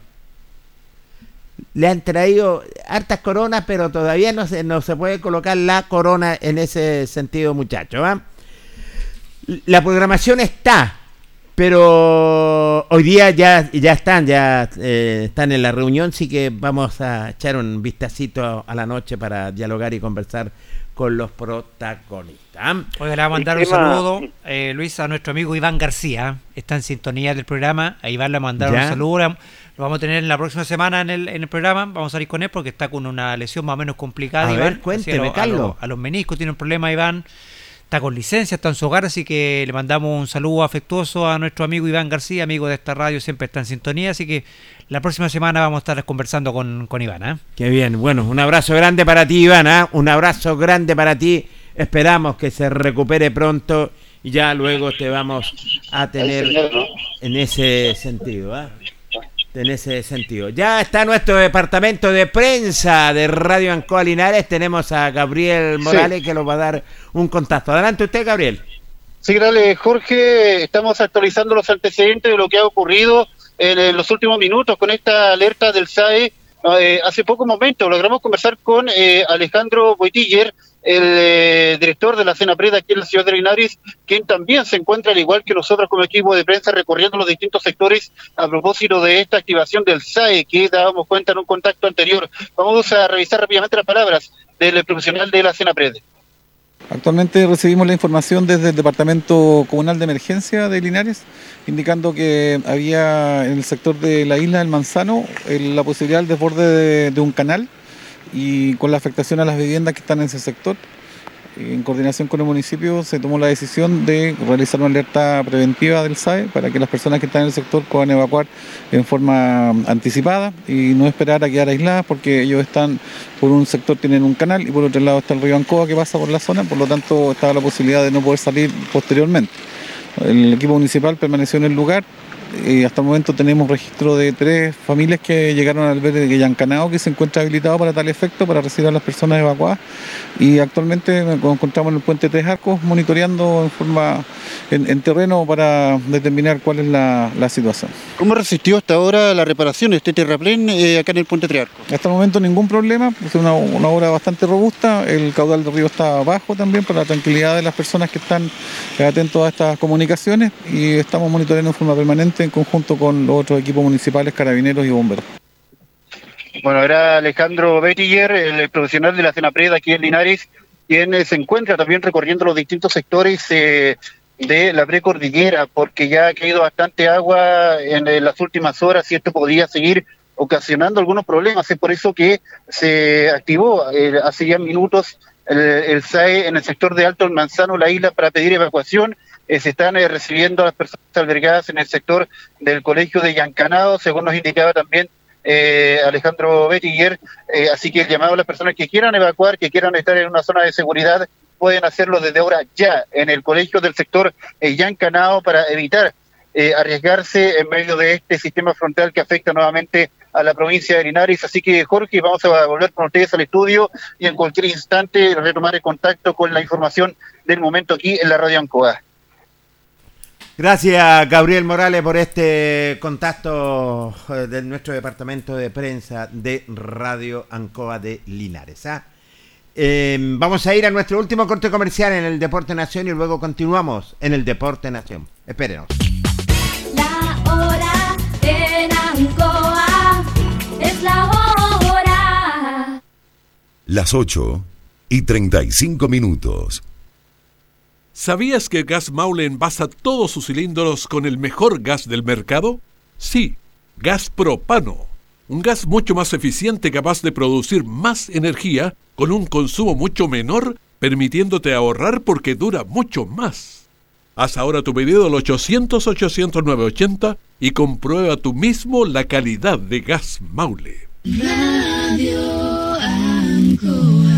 Le han traído hartas coronas, pero todavía no se, no se puede colocar la corona en ese sentido, muchachos. ¿ah? La programación está, Pero hoy día ya, ya están, ya eh, están en la reunión, sí que vamos a echar un vistacito a la noche para dialogar y conversar con los protagonistas. Oiga, le vamos a mandar un saludo, eh, Luis, a nuestro amigo Iván García. Está en sintonía del programa. A Iván le vamos a mandar Ya. un saludo. Lo vamos a tener en la próxima semana en el, en el programa. Vamos a salir con él porque está con una lesión más o menos complicada. A Iván. ver, cuénteme, a lo- a Carlos. lo- A, los meniscos tiene un problema, Iván. Está con licencia, está en su hogar, así que le mandamos un saludo afectuoso a nuestro amigo Iván García, amigo de esta radio, siempre está en sintonía. Así que la próxima semana vamos a estar conversando con, con Iván. ¿eh? Qué bien, bueno, un abrazo grande para ti, Iván, ¿ah? un abrazo grande para ti. Esperamos que se recupere pronto y ya luego te vamos a tener en ese sentido. ¿ah? En ese sentido. Ya está nuestro departamento de prensa de Radio Ancoa Linares. Tenemos a Gabriel Morales que nos va a dar un contacto. Adelante usted, Gabriel. Sí, gracias, Jorge. Estamos actualizando los antecedentes de lo que ha ocurrido en, los últimos minutos con esta alerta del SAE. Eh, hace pocos momentos logramos conversar con eh, Alejandro Boitiller, el eh, director de la Cena Preda aquí en la ciudad de Linares, quien también se encuentra, al igual que nosotros como equipo de prensa, recorriendo los distintos sectores a propósito de esta activación del SAE que dábamos cuenta en un contacto anterior. Vamos a revisar rápidamente las palabras del profesional de la Cena Preda. Actualmente recibimos la información desde el Departamento Comunal de Emergencia de Linares, indicando que había en el sector de la isla del Manzano el- la posibilidad del desborde de, de un canal y con la afectación a las viviendas que están en ese sector. En coordinación con el municipio se tomó la decisión de realizar una alerta preventiva del SAE para que las personas que están en el sector puedan evacuar en forma anticipada y no esperar a quedar aisladas porque ellos están, por un sector tienen un canal y por otro lado está el río Ancoa que pasa por la zona, por lo tanto estaba la posibilidad de no poder salir posteriormente. El equipo municipal permaneció en el lugar hasta el momento tenemos registro de tres familias que llegaron al albergue de Yancanao que se encuentra habilitado para tal efecto, para recibir a las personas evacuadas y actualmente nos encontramos en el puente Tres Arcos monitoreando en forma en, en terreno para determinar cuál es la, la situación. ¿Cómo resistió hasta ahora la reparación de este terraplén eh, acá en el puente Triarco? Hasta el momento ningún problema, es una, una obra bastante robusta, el caudal del río está bajo también para la tranquilidad de las personas que están atentos a estas comunicaciones y estamos monitoreando en forma permanente en conjunto con otros equipos municipales, carabineros y bomberos. Bueno, era Alejandro Bettinger, el profesional de la Cena Preda aquí en Linares, quien eh, se encuentra también recorriendo los distintos sectores eh, de la precordillera, porque ya ha caído bastante agua en, eh, las últimas horas y esto podría seguir ocasionando algunos problemas. Es por eso que se activó hace ya minutos el, el SAE en el sector de Alto El Manzano, la isla, para pedir evacuación. Eh, se están eh, recibiendo a las personas albergadas en el sector del colegio de Yancanado, según nos indicaba también eh, Alejandro Bettinger. Eh, así que el llamado a las personas que quieran evacuar, que quieran estar en una zona de seguridad, pueden hacerlo desde ahora ya en el colegio del sector eh, Yancanao para evitar arriesgarse en medio de este sistema frontal que afecta nuevamente a la provincia de Linares. Así que, Jorge, vamos a volver con ustedes al estudio y en cualquier instante retomar el contacto con la información del momento aquí en la Radio Ancoa. Gracias, Gabriel Morales, por este contacto eh, de nuestro departamento de prensa de Radio Ancoa de Linares. ¿ah? Eh, vamos a ir a nuestro último corte comercial en el Deporte Nación y luego continuamos en el Deporte Nación. Espérenos. La hora en Ancoa es la hora. Las 8 y 35 minutos. ¿Sabías que Gas Maule envasa todos sus cilindros con el mejor gas del mercado? Sí, gas propano. Un gas mucho más eficiente capaz de producir más energía con un consumo mucho menor, permitiéndote ahorrar porque dura mucho más. Haz ahora tu pedido al 800-800-980 y comprueba tú mismo la calidad de Gas Maule. Radio Ancoa.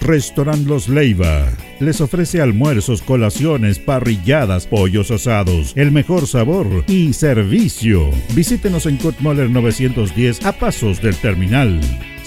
Restaurant Los Leiva. Les ofrece almuerzos, colaciones, parrilladas, pollos asados, el mejor sabor y servicio. Visítenos en Kurt Moller 910 a pasos del terminal.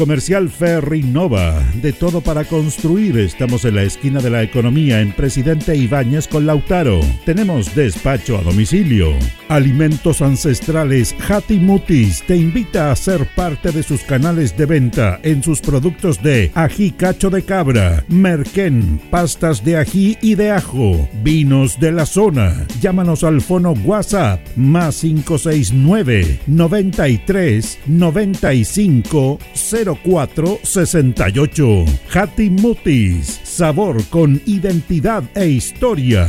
Comercial Ferrinova, de todo para construir. Estamos en la esquina de la economía en Presidente Ibáñez con Lautaro. Tenemos despacho a domicilio. Alimentos ancestrales Hatimutis te invita a ser parte de sus canales de venta en sus productos de ají cacho de cabra, merquén, pastas de ají y de ajo, vinos de la zona. Llámanos al fono WhatsApp más 569 93 95 0468. Hatimutis, sabor con identidad e historia.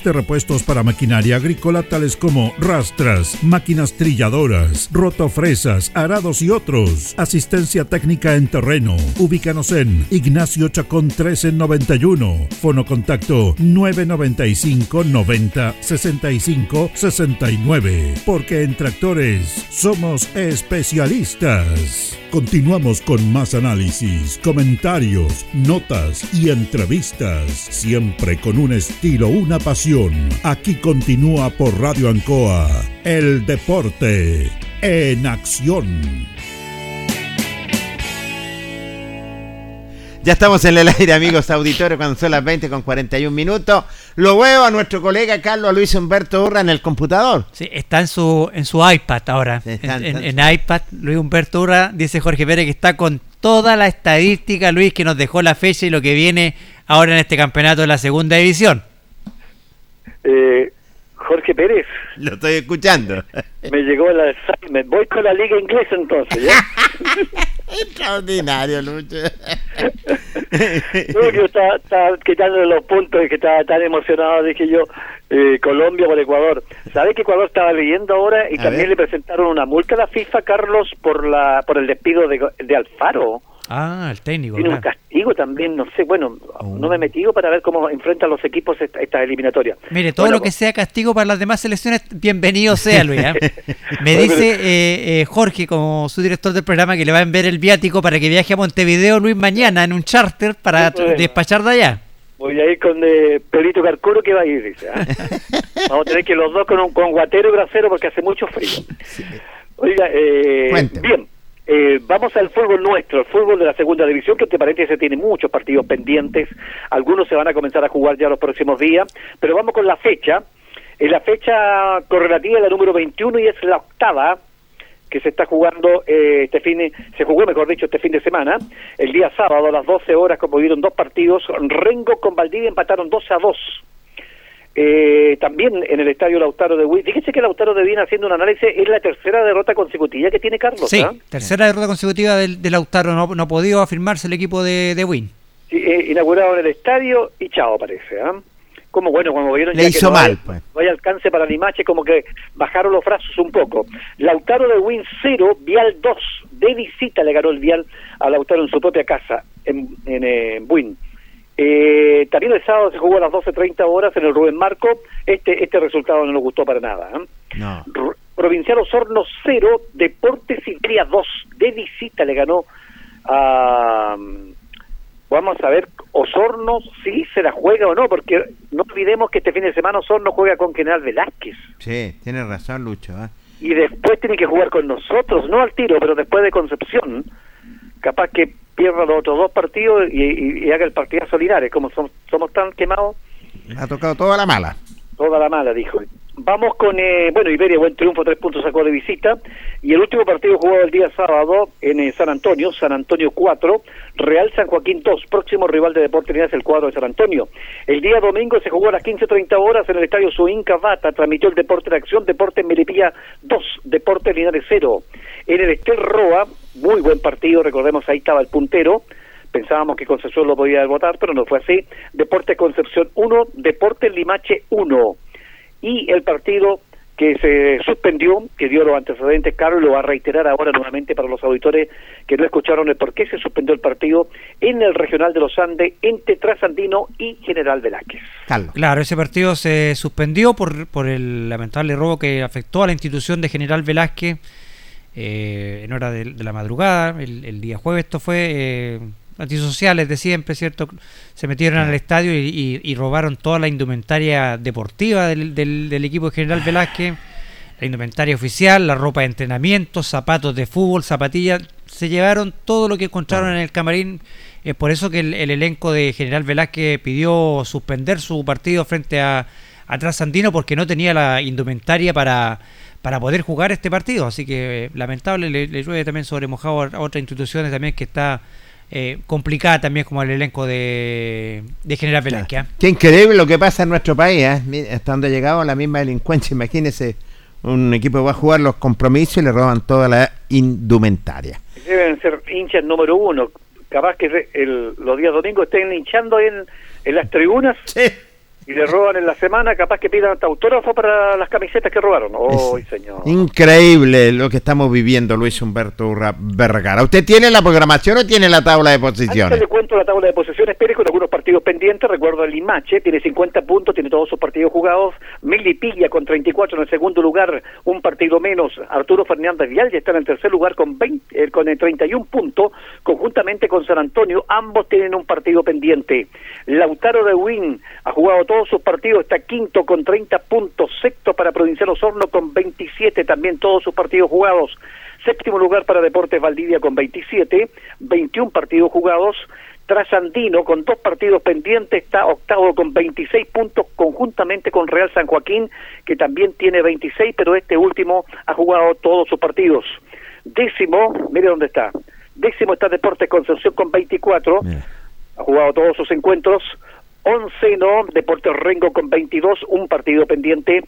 de repuestos para maquinaria agrícola tales como rastras, máquinas trilladoras, rotofresas, arados y otros. Asistencia técnica en terreno. Ubícanos en Ignacio Chacón 1391. Fono contacto 995 90 65 69. Porque en tractores somos especialistas. Continuamos con más análisis, comentarios, notas y entrevistas, siempre con un estilo, una pasión. Aquí continúa por Radio Ancoa, el deporte en acción. Ya estamos en el aire, amigos auditores, cuando son las 20 con 41 minutos. Lo veo a nuestro colega Carlos Luis Humberto Urra en el computador. Sí, está en su, en su iPad ahora. está- en, en- en iPad, Luis Humberto Urra, dice Jorge Pérez que está con toda la estadística, Luis, que nos dejó la fecha y lo que viene ahora en este campeonato de la segunda división. Eh, Jorge Pérez, Lo estoy escuchando. me llegó el Alzheimer. Voy con la liga inglesa entonces, ¿ya? Extraordinario, Lucho. No, yo estaba, estaba quitándole los puntos y que estaba tan emocionado, dije yo, eh, Colombia por Ecuador. ¿Sabe que Ecuador estaba leyendo ahora y A también ver. le presentaron una multa a la FIFA, Carlos, por la por el despido de, de Alfaro? Ah, el técnico. Tiene un castigo también, no sé, bueno, no me he metido para ver cómo enfrentan los equipos esta, esta eliminatoria. Mire, todo Bueno, lo que sea castigo para las demás selecciones, bienvenido sea, Luis. ¿ah? Me dice eh, eh, Jorge, como su director del programa, que le va a enviar el viático para que viaje a Montevideo, Luis, mañana en un charter para No despachar de allá. Voy a ir con eh, Pedrito Carcuro que va a ir, dice. ¿ah? Vamos a tener que ir los dos con, un, con guatero y bracero porque hace mucho frío. Oiga, eh, bien, eh, vamos al fútbol nuestro, el fútbol de la segunda división, que te paréntesis tiene muchos partidos pendientes, algunos se van a comenzar a jugar ya los próximos días, pero vamos con la fecha, Eh, la fecha correlativa la número 21 y es la octava que se está jugando eh, este fin, se jugó mejor dicho este fin de semana, el día sábado a las 12 horas como vieron dos partidos, Rengo con Valdivia empataron 2 a 2. Eh, también en el estadio Lautaro de Win. Fíjese que Lautaro de viene haciendo un análisis, es la tercera derrota consecutiva que tiene Carlos. Sí, ¿ah? tercera derrota consecutiva del, del Lautaro. No, no ha podido afirmarse el equipo de, de Win. Sí, eh, inaugurado en el estadio y chao parece. ¿ah? Como bueno, cuando vieron Le ya hizo que no hay- mal, pues. no hay alcance para Limache, como que bajaron los brazos un poco. Lautaro de Win 0, Vial 2. De visita le ganó el Vial a Lautaro en su propia casa, en, en eh, Win. Eh, también el sábado se jugó a las 12.30 horas en el Rubén Marco. Este este resultado no nos gustó para nada. No. R- Provincial Osorno 0, Deportes Iberia 2. De visita le ganó a... Vamos a ver, Osorno sí se la juega o no, porque no olvidemos que este fin de semana Osorno juega con General Velázquez. Sí, tiene razón, Lucho. ¿ah? Y después tiene que jugar con nosotros, no al tiro, pero después de Concepción. Capaz que pierda los otros dos partidos y, y- y haga el partidazo Linares. Como som- somos tan quemados, ha tocado toda la mala. Toda la mala, dijo. Vamos con, eh, bueno, Iberia, buen triunfo, tres puntos sacó de visita. Y el último partido jugado el día sábado en eh, San Antonio, San Antonio 4, Real San Joaquín 2, próximo rival de Deportes Linares, el cuadro de San Antonio. El día domingo se jugó a las 15.30 horas en el estadio Suinca Bata, transmitió el Deporte de Acción, Deporte Melipilla 2, Deporte Linares 0. En el Estel Roa, muy buen partido, recordemos ahí estaba el puntero. Pensábamos que Concepción lo podía votar, pero no fue así. Deporte Concepción 1, Deporte Limache 1 y el partido que se suspendió, que dio los antecedentes, Carlos lo va a reiterar ahora nuevamente para los auditores que no escucharon el por qué se suspendió el partido en el Regional de los Andes entre Trasandino y General Velázquez. Claro, ese partido se suspendió por, por el lamentable robo que afectó a la institución de General Velázquez eh, en hora de, de la madrugada, el, el día jueves. Esto fue eh, antisociales de siempre, ¿cierto? Se metieron al estadio y, y- y robaron toda la indumentaria deportiva del, del- del equipo de General Velázquez, la indumentaria oficial, la ropa de entrenamiento, zapatos de fútbol, zapatillas. Se llevaron todo lo que encontraron en el camarín. Es por eso que el, el elenco de General Velázquez pidió suspender su partido frente a, a Trasandino porque no tenía la indumentaria para, para poder jugar este partido. Así que eh, lamentable, le, llueve también sobre mojado a, a otras instituciones también que está eh, complicada también como el elenco de, de General Velázquez. ¿ah? Qué increíble lo que pasa en nuestro país, ¿eh? Hasta donde ha llegado la misma delincuencia. Imagínese, un equipo que va a jugar los compromisos y le roban toda la indumentaria. Deben ser hinchas número uno. Capaz que el- los días domingos estén hinchando en, en las tribunas y le roban en la semana, capaz que pidan hasta autógrafo para las camisetas que robaron. ¡Ay, señor! Increíble lo que estamos viviendo, Luis Humberto Urra Vergara. ¿Usted tiene la programación o tiene la tabla de Antes posiciones? le cuento la tabla de posiciones, Pérez, con algunos partidos pendientes. Recuerdo el Limache, tiene 50 puntos, tiene todos sus partidos jugados. Milipilla con 34 en el segundo lugar, un partido menos. Arturo Fernández Vial ya está en el tercer lugar con, 20, eh, con el 31 puntos, conjuntamente con San Antonio. Ambos tienen un partido pendiente. Lautaro de Win ha jugado todos sus partidos, está quinto con 30 puntos. Sexto para Provincial Osorno con 27, también todos sus partidos jugados. Séptimo lugar para Deportes Valdivia con 27, 21 partidos jugados. Trasandino con dos partidos pendientes está octavo con 26 puntos conjuntamente con Real San Joaquín que también tiene 26 pero este último ha jugado todos sus partidos. Décimo, mire dónde está. Décimo está Deportes Concepción con 24. Ha jugado todos sus encuentros. Onceno, Deportes Rengo con 22, un partido pendiente.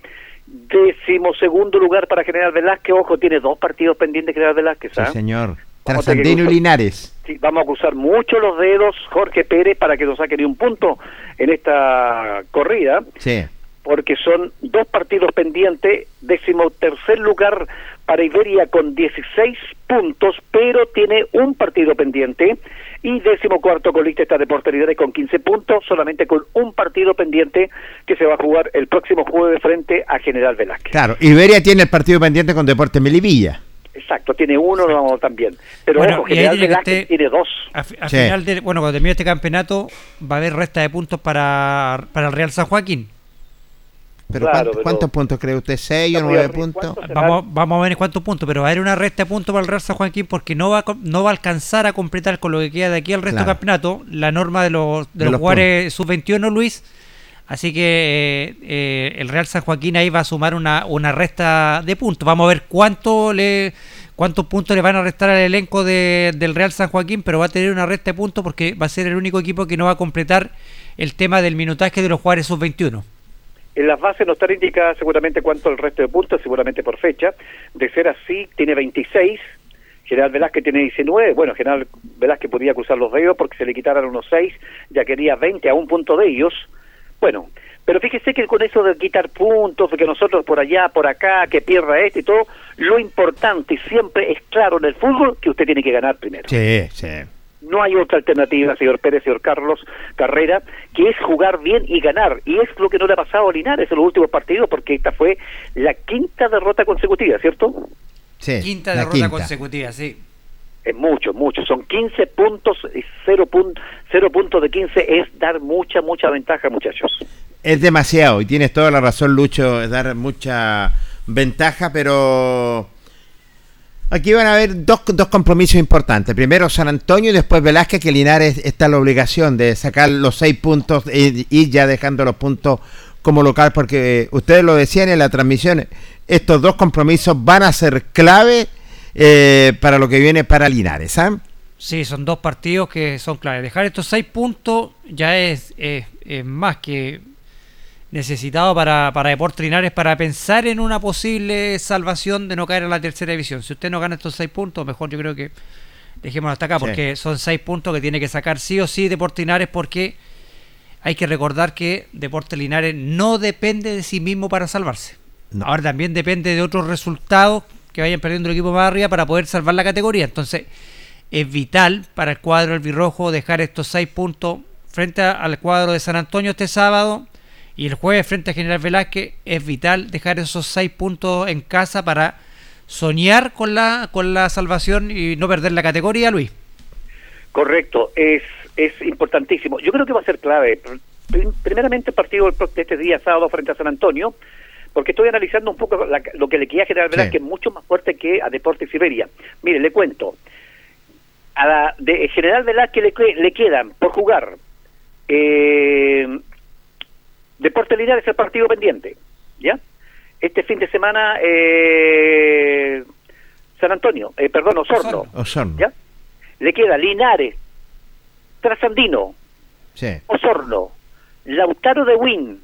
Décimo segundo lugar para General Velázquez. Ojo, tiene dos partidos pendientes General Velázquez. Sí, ¿ah? señor. Tener que Trasandino y Linares. Sí, vamos a cruzar mucho los dedos, Jorge Pérez, para que no saque ni un punto en esta corrida, Sí. Porque son dos partidos pendientes, décimo tercer lugar para Iberia con 16 puntos, pero tiene un partido pendiente, y décimo cuarto colista está Deportes Linares con 15 puntos, solamente con un partido pendiente que se va a jugar el próximo jueves frente a General Velázquez. Claro, Iberia tiene el partido pendiente con Deportes Melipilla. Exacto, tiene uno no, también, pero Bueno, ojo, General Velázquez tiene dos. A, fi- a Sí. final de, bueno, cuando termine este campeonato va a haber resta de puntos para, para el Real San Joaquín. Pero Claro, ¿cuántos, pero- cuántos puntos cree usted? ¿Seis o Estamos nueve ya, puntos? ¿cuántos Vamos, vamos a ver en cuántos puntos, pero va a haber una resta de puntos para el Real San Joaquín porque no va a, no va a alcanzar a completar con lo que queda de aquí al resto Claro. del campeonato la norma de los, de De los los jugadores sub-21, Luis. Así que eh, eh, el Real San Joaquín ahí va a sumar una, una resta de puntos. Vamos a ver cuánto le cuántos puntos le van a restar al elenco de- del Real San Joaquín, pero va a tener una resta de puntos porque va a ser el único equipo que no va a completar el tema del minutaje de los jugadores sub-21. En las bases no están indicadas seguramente cuánto el resto de puntos, seguramente por fecha. De ser así, tiene 26. General Velázquez tiene 19. Bueno, General Velázquez podía cruzar los dedos porque se le quitaran unos 6. Ya quería 20 a un punto de ellos. Bueno, pero fíjese que con eso de quitar puntos, de que nosotros por allá, por acá, que pierda este y todo, lo importante siempre es claro en el fútbol que usted tiene que ganar primero. Sí, sí. No hay otra alternativa, señor Pérez, señor Carlos Carrera, que es jugar bien y ganar. Y es lo que no le ha pasado a Linares en los últimos partidos, porque esta fue la quinta derrota consecutiva, ¿cierto? Sí, Quinta la derrota quinta. consecutiva, sí. Es mucho, mucho. Son 15 puntos y 0, pun- cero puntos de 15 es dar mucha, mucha ventaja, muchachos. Es demasiado y tienes toda la razón, Lucho, es dar mucha ventaja, pero aquí van a haber dos, dos compromisos importantes. Primero San Antonio y después Velázquez, que Linares está la obligación de sacar los seis puntos y, y ya dejando los puntos como local, porque ustedes lo decían en la transmisión, estos dos compromisos van a ser clave eh, para lo que viene para Linares. ¿ah? Sí, son dos partidos que son claves. Dejar estos seis puntos ya es más que necesitado para, para Deportes Linares para pensar en una posible salvación de no caer en la tercera división. Si usted no gana estos seis puntos, mejor yo creo que dejémoslo hasta acá, Sí. porque son seis puntos que tiene que sacar sí o sí Deportes Linares, porque hay que recordar que Deportes Linares no depende de sí mismo para salvarse. No. Ahora también depende de otros resultados que vayan perdiendo el equipo más arriba para poder salvar la categoría. Entonces, es vital para el cuadro albirrojo dejar estos seis puntos frente a- al cuadro de San Antonio este sábado y el jueves frente a General Velázquez. Es vital dejar esos seis puntos en casa para soñar con la, con la salvación y no perder la categoría, Luis. Correcto, es, es importantísimo. Yo creo que va a ser clave. Prim- Primeramente el partido de este día sábado frente a San Antonio, porque estoy analizando un poco la- lo que le queda a General Sí. Velázquez, mucho más fuerte que a Deportes Siberia. Mire, le cuento. A la de General Velázquez le, le quedan por jugar eh, Deportes Linares el partido pendiente, ¿ya? Este fin de semana eh, San Antonio, eh, perdón, Osorno. Osorno. ¿Ya? Le queda Linares, Trasandino, Sí. Osorno, Lautaro de Win,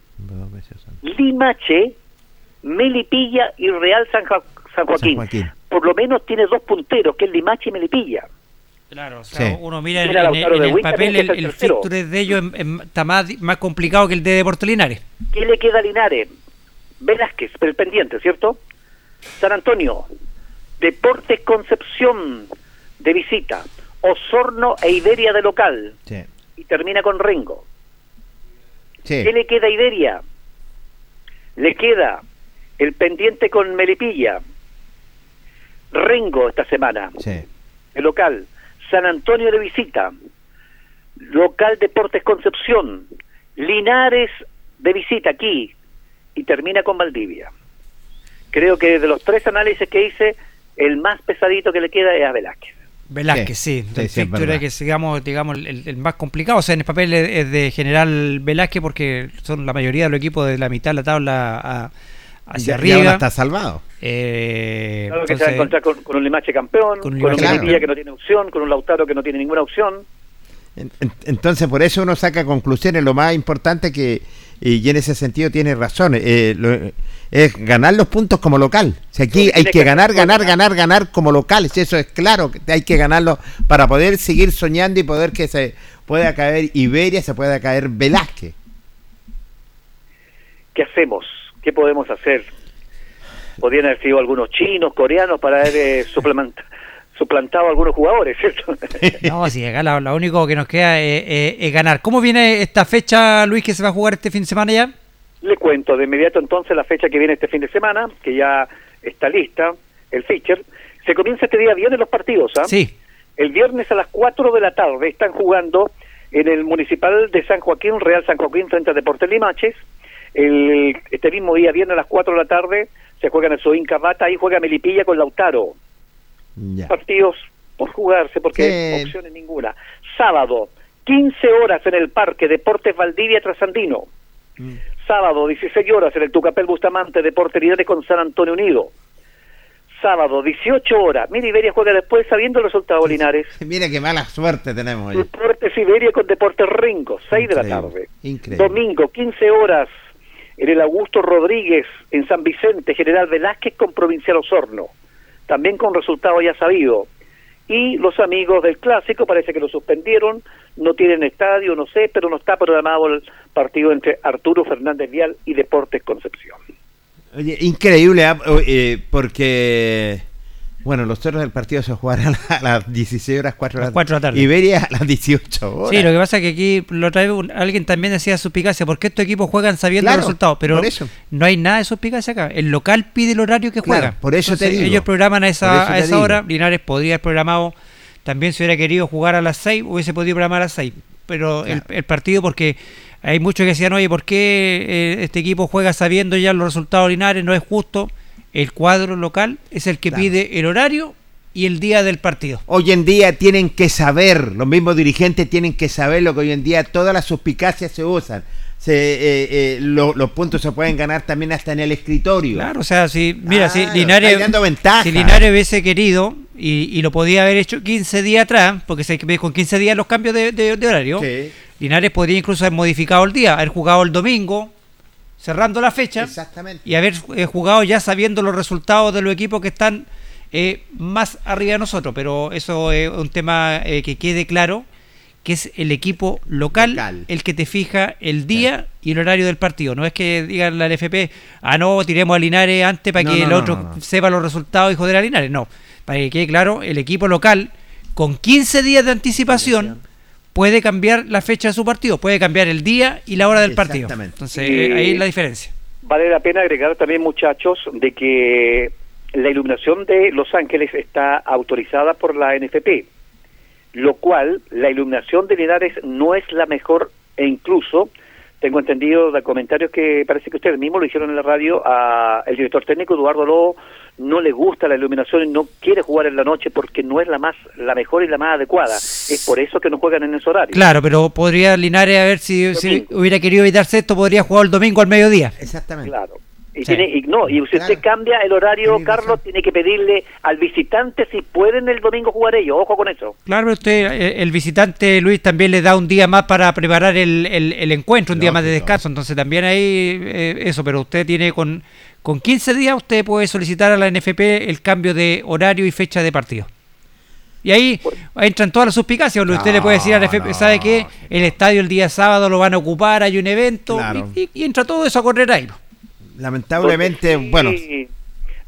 Limache, Melipilla y Real San, San Joaquín. San Joaquín. Por lo menos tiene dos punteros, que es Limache y Melipilla. Claro, o sea, Sí. uno mira en, Mira, en- Lautaro en de el papel que el, el el tercero. fixture de ellos está más, más complicado que el de Deportes Linares. ¿Qué le queda a Linares? Velázquez, pero el pendiente, ¿cierto? San Antonio, Deportes Concepción de visita, Osorno e Iberia de local. Sí. Y termina con Rengo. Sí. ¿Qué le queda a Iberia? Le queda el pendiente con Melipilla. Rengo esta semana, Sí. el local. San Antonio de visita. Local Deportes Concepción. Linares de visita aquí. Y termina con Valdivia. Creo que de los tres análisis que hice, el más pesadito que le queda es a Velázquez. Velázquez, Sí, sí. sí, es que sigamos, digamos, el, el más complicado. O sea, en el papel es, es de General Velázquez porque son la mayoría de los equipos de la mitad de la tabla a, hacia arriba. uno está salvado. Eh, Claro que se va a entonces- encontrar con, con un Limache campeón, Con con, un Melipilla campeón. que no tiene opción, con un Lautaro que no tiene ninguna opción. En- en- Entonces, por eso uno saca conclusiones. Lo más importante que, y en ese sentido tiene razón, eh, lo- es ganar los puntos como local. Si aquí Lo que hay que ganar, ganar, ganar, ganar como locales. Eso es claro, que hay que ganarlo para poder seguir soñando y poder que se pueda caer Iberia, se pueda caer Velázquez. ¿Qué hacemos? ¿Qué podemos hacer? Podrían haber sido algunos chinos, coreanos para haber eh, suplementa- suplantado a algunos jugadores, ¿cierto? No, sí, acá lo, lo único que nos queda es, es- es ganar. ¿Cómo viene esta fecha, Luis, que se va a jugar este fin de semana ya? Le cuento de inmediato entonces la fecha que viene este fin de semana, que ya está lista, el feature. Se comienza este día viernes los partidos, ¿ah? Sí. El viernes a las 4 de la tarde están jugando en el Municipal de San Joaquín, Real San Joaquín frente a Deportes Limaches. El, este mismo día, viernes a las 4 de la tarde, se juega en el Soín Cavata, ahí juega Melipilla con Lautaro. Ya. Partidos por jugarse, porque Sí. opciones ninguna. Sábado, 15 horas en el Parque Deportes Valdivia Trasandino. Sábado, 16 horas en el Tucapel Bustamante, Deportes Linares con San Antonio Unido. Sábado, 18 horas. Mira, Iberia juega después sabiendo el resultado Linares. Mira qué mala suerte tenemos. Deportes Iberia con Deportes Ringo, 6 de la tarde. Increíble. Domingo, 15 horas, en el Augusto Rodríguez, en San Vicente, General Velázquez con Provincial Osorno. También con resultado ya sabido. Y los amigos del Clásico parece que lo suspendieron, no tienen estadio, no sé, pero no está programado el partido entre Arturo Fernández Vial y Deportes Concepción. Oye, increíble, ¿ah? Eh, porque, bueno, los toros del partido se jugarán a las 16 horas, 4 de la, 4 de la tarde. Iberia a las 18 horas. Sí, lo que pasa es que aquí lo otra vez alguien también decía suspicacia, ¿por qué estos equipos juegan sabiendo Claro, el resultado? Pero no hay nada de suspicacia acá. El local pide el horario que Claro, juega. por eso te digo. Ellos programan a esa, a esa digo. hora. Linares podría haber programado, también si hubiera querido jugar a las 6, hubiese podido programar a las 6. Pero el, el partido, porque hay muchos que decían, oye, ¿por qué eh, este equipo juega sabiendo ya los resultados de Linares? No es justo. El cuadro local es el que pide el horario y el día del partido. Hoy en día tienen que saber, los mismos dirigentes tienen que saber lo que hoy en día todas las suspicacias se usan. Se, eh, eh, lo- los puntos se pueden ganar también hasta en el escritorio. Claro, o sea, si, mira, si Linares, si hubiese querido y, y lo podía haber hecho 15 días atrás, porque se con 15 días los cambios de, de- de horario, Sí. Linares podría incluso haber modificado el día, haber jugado el domingo, cerrando la fecha, Exactamente. y haber eh, jugado ya sabiendo los resultados de los equipos que están eh, más arriba de nosotros. Pero eso es un tema eh, que quede claro, que es el equipo local, Local. el que te fija el día y el horario del partido. No es que digan la NFP, ah, no, tiremos a Linares antes para No, que no, el otro no. sepa los resultados y joder a Linares. No, para que quede claro, el equipo local, con 15 días de anticipación, puede cambiar la fecha de su partido, puede cambiar el día y la hora del partido. Exactamente. Entonces, Y- eh, ahí es la diferencia. Vale la pena agregar también, muchachos, de que la iluminación de Los Ángeles está autorizada por la NFP, lo cual la iluminación de Linares no es la mejor e incluso tengo entendido de comentarios que parece que ustedes mismos lo dijeron en la radio a el director técnico Eduardo Lobo no le gusta la iluminación y no quiere jugar en la noche porque no es la más la mejor y la más adecuada es por eso que no juegan en ese horario Claro, pero podría Linares, a ver si, si hubiera querido evitarse esto, podría jugar el domingo al mediodía. Exactamente. Claro. Y, Sí. tiene, y no, y si usted cambia el horario, Carlos, tiene que pedirle al visitante si pueden el domingo jugar ellos. Ojo con eso. Claro, usted, eh, el visitante Luis también le da un día más para preparar el, el- el encuentro, un día más de descanso, entonces también hay eh, eso, pero usted tiene con, con 15 días, usted puede solicitar a la NFP el cambio de horario y fecha de partido. Y ahí entran todas las suspicacias, porque usted le puede decir a la NFP, no, ¿sabe qué? El estadio el día sábado lo van a ocupar, hay un evento, Claro. y, y- y entra todo eso a correr ahí. Lamentablemente, Donde sí- bueno,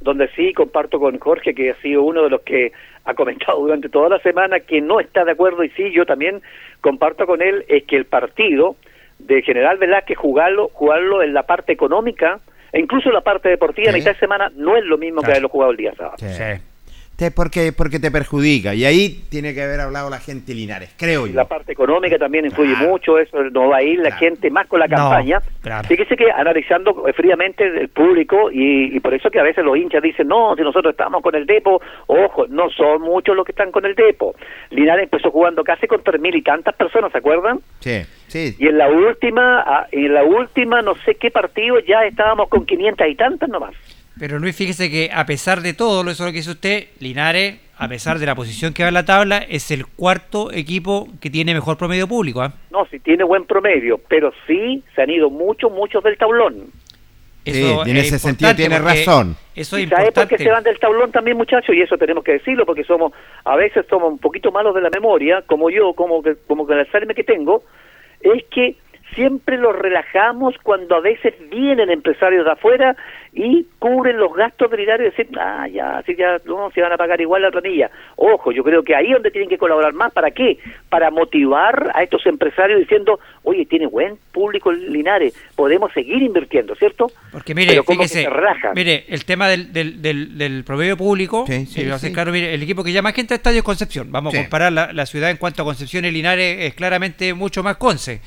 Donde sí comparto con Jorge, que ha sido uno de los que ha comentado durante toda la semana que no está de acuerdo, y sí, yo también comparto con él, es que el partido de General Velázquez, jugarlo, jugarlo en la parte económica, e incluso la parte deportiva, a Sí. mitad de semana, no es lo mismo que haberlo jugado el día sábado. Sí. Te- porque, porque te perjudica. Y ahí tiene que haber hablado la gente Linares, creo yo. La parte económica también influye mucho, eso no va a ir la gente más con la No, campaña. claro. Fíjese que analizando eh, fríamente el público y, y por eso que a veces los hinchas dicen, no, si nosotros estamos con el Depo, ojo, no son muchos los que están con el Depo. Linares empezó jugando casi con tres mil y tantas personas, ¿se acuerdan? Sí, sí. Y en la última, ah, en la última, no sé qué partido, ya estábamos con 500 y tantas nomás. Pero Luis, fíjese que a pesar de todo eso lo que dice usted, Linares, a pesar de la posición que va en la tabla, es el cuarto equipo que tiene mejor promedio público. ¿ah? No, sí tiene buen promedio, pero sí se han ido muchos, muchos del tablón. Sí, Eso en es ese sentido tiene razón. Eso es ¿Y sabe por qué se van del tablón también, muchachos? Y eso tenemos que decirlo, porque somos, a veces somos un poquito malos de la memoria, como yo, como que, como que el Alzheimer que tengo, es que siempre los relajamos cuando a veces vienen empresarios de afuera y cubren los gastos del Linares y decir, ah, ya, si ya no, se van a pagar igual la planilla. Ojo, yo creo que ahí es donde tienen que colaborar más. ¿Para qué? Para motivar a estos empresarios diciendo, oye, tiene buen público el Linares, podemos seguir invirtiendo, ¿cierto? Porque mire, Pero fíjese, se relajan. mire, el tema del, del, del, del promedio público, Sí, a ser sí. claro, mire, el equipo que llama gente al Estadio Concepción. Vamos Sí. a comparar la, la ciudad en cuanto a Concepción y Linares, es claramente mucho más Conce.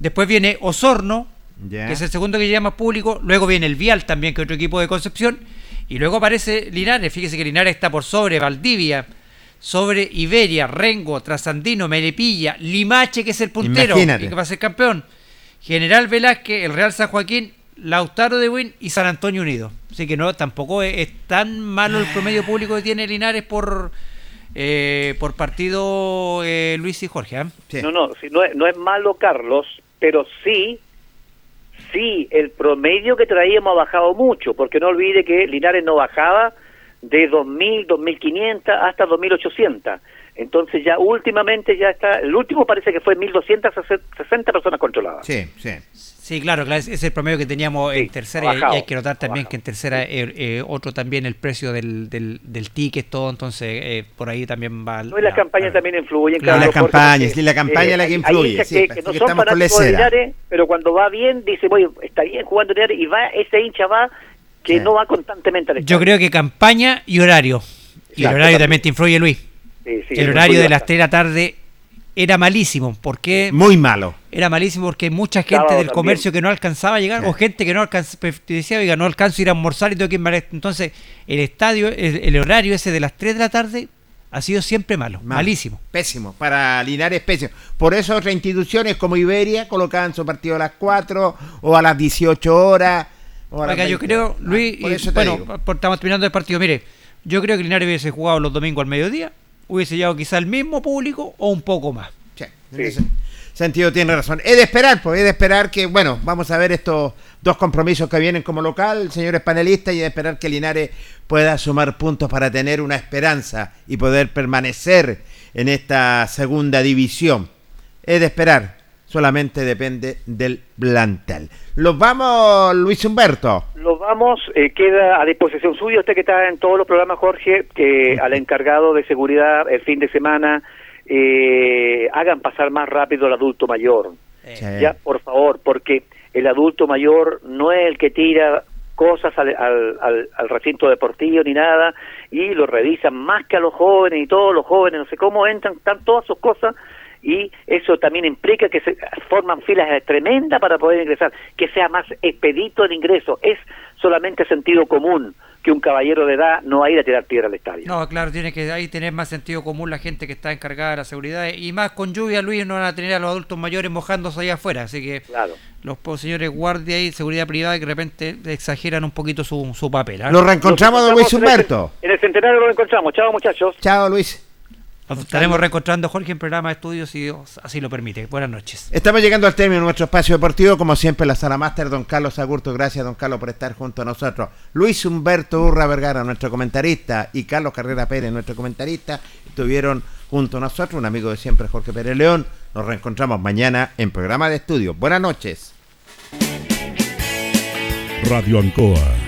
Después viene Osorno, Que es el segundo que llama público. Luego viene el Vial también, que es otro equipo de Concepción. Y luego aparece Linares. Fíjese que Linares está por sobre Valdivia, sobre Iberia, Rengo, Trasandino, Melipilla, Limache, que es el puntero Imagínate. y que va a ser campeón. General Velázquez, el Real San Joaquín, Lautaro de Win y San Antonio Unido. Así que no, tampoco es, es tan malo el promedio público que tiene Linares por eh, por partido eh, Luis y Jorge. ¿ah? No, no, si no, es, no es malo, Carlos, pero sí, sí, el promedio que traíamos ha bajado mucho, porque no olvide que Linares no bajaba de 2.000, 2.500 hasta 2.800. Entonces ya últimamente ya está, el último parece que fue 1.260 personas controladas. Sí, sí. Sí, claro, claro, ese es el promedio que teníamos en tercera y- hay que notar también que en tercera eh, eh, otro también el precio del, del, del ticket, todo, entonces eh, por ahí también va... No, y las campañas también influyen. Claro, las campañas, eh, sí, la campaña es la que hay- influye, Hay hinchas sí, que, que no que son estamos con fanáticos de. Linares, pero cuando va bien, dice, oye, está bien jugando Linares, y va, ese hincha va que no va constantemente al Yo creo que campaña y horario. Y Claro, el horario también. te influye, Luis. Sí, sí, el horario de las bastante. 3 de la tarde era malísimo. ¿Por qué? Muy malo. Era malísimo porque hay mucha gente del también. comercio que no alcanzaba a llegar o gente que no alcanzaba, te decía, oiga, no alcanzo a ir a almorzar y tengo que irme al est-". Entonces, el estadio, el, el horario ese de las 3 de la tarde ha sido siempre malo, Malo. malísimo. Pésimo. Para Linares, pésimo. Por eso otras instituciones como Iberia colocaban su partido a las 4 o a las 18 horas. O a las Oiga, yo 20 creo. Luis, Ah, por y, eso te bueno, digo. por- estamos terminando el partido. Mire, yo creo que Linares hubiese jugado los domingos al mediodía, hubiese llegado quizá el mismo público o un poco más. Sí, en ese sentido tiene razón. Es de esperar, pues, es de esperar que, bueno, vamos a ver estos dos compromisos que vienen como local, señores panelistas, y de esperar que Linares pueda sumar puntos para tener una esperanza y poder permanecer en esta segunda división. Es de esperar, solamente depende del plantel. Los vamos, Luis Humberto. Los vamos, eh, queda a disposición suya, usted que está en todos los programas, Jorge, que al encargado de seguridad el fin de semana eh, hagan pasar más rápido al adulto mayor. Sí. Ya, por favor, porque el adulto mayor no es el que tira cosas al, al, al- al recinto deportivo ni nada y lo revisan más que a los jóvenes y todos los jóvenes, no sé cómo entran, están todas sus cosas y eso también implica que se forman filas tremendas para poder ingresar, que sea más expedito el ingreso, es solamente sentido común que un caballero de edad no va a ir a tirar piedra al estadio. No, claro, tiene que ahí tener más sentido común la gente que está encargada de la seguridad y más con lluvia, Luis, no van a tener a los adultos mayores mojándose allá afuera, así que Claro. los señores guardia y seguridad privada que de repente exageran un poquito su, su papel. ¿ah? Lo reencontramos, don Luis Humberto. En el centenario lo encontramos, chao muchachos. Chao, Luis. Nos estaremos reencontrando, Jorge, en programa de estudios si Dios así lo permite. Buenas noches. Estamos llegando al término de nuestro espacio deportivo, como siempre la sala máster, don Carlos Agurto, gracias don Carlos por estar junto a nosotros. Luis Humberto Urra Vergara, nuestro comentarista, y Carlos Carrera Pérez, nuestro comentarista, estuvieron junto a nosotros, un amigo de siempre, Jorge Pérez León. Nos reencontramos mañana en programa de estudio. Buenas noches. Radio Ancoa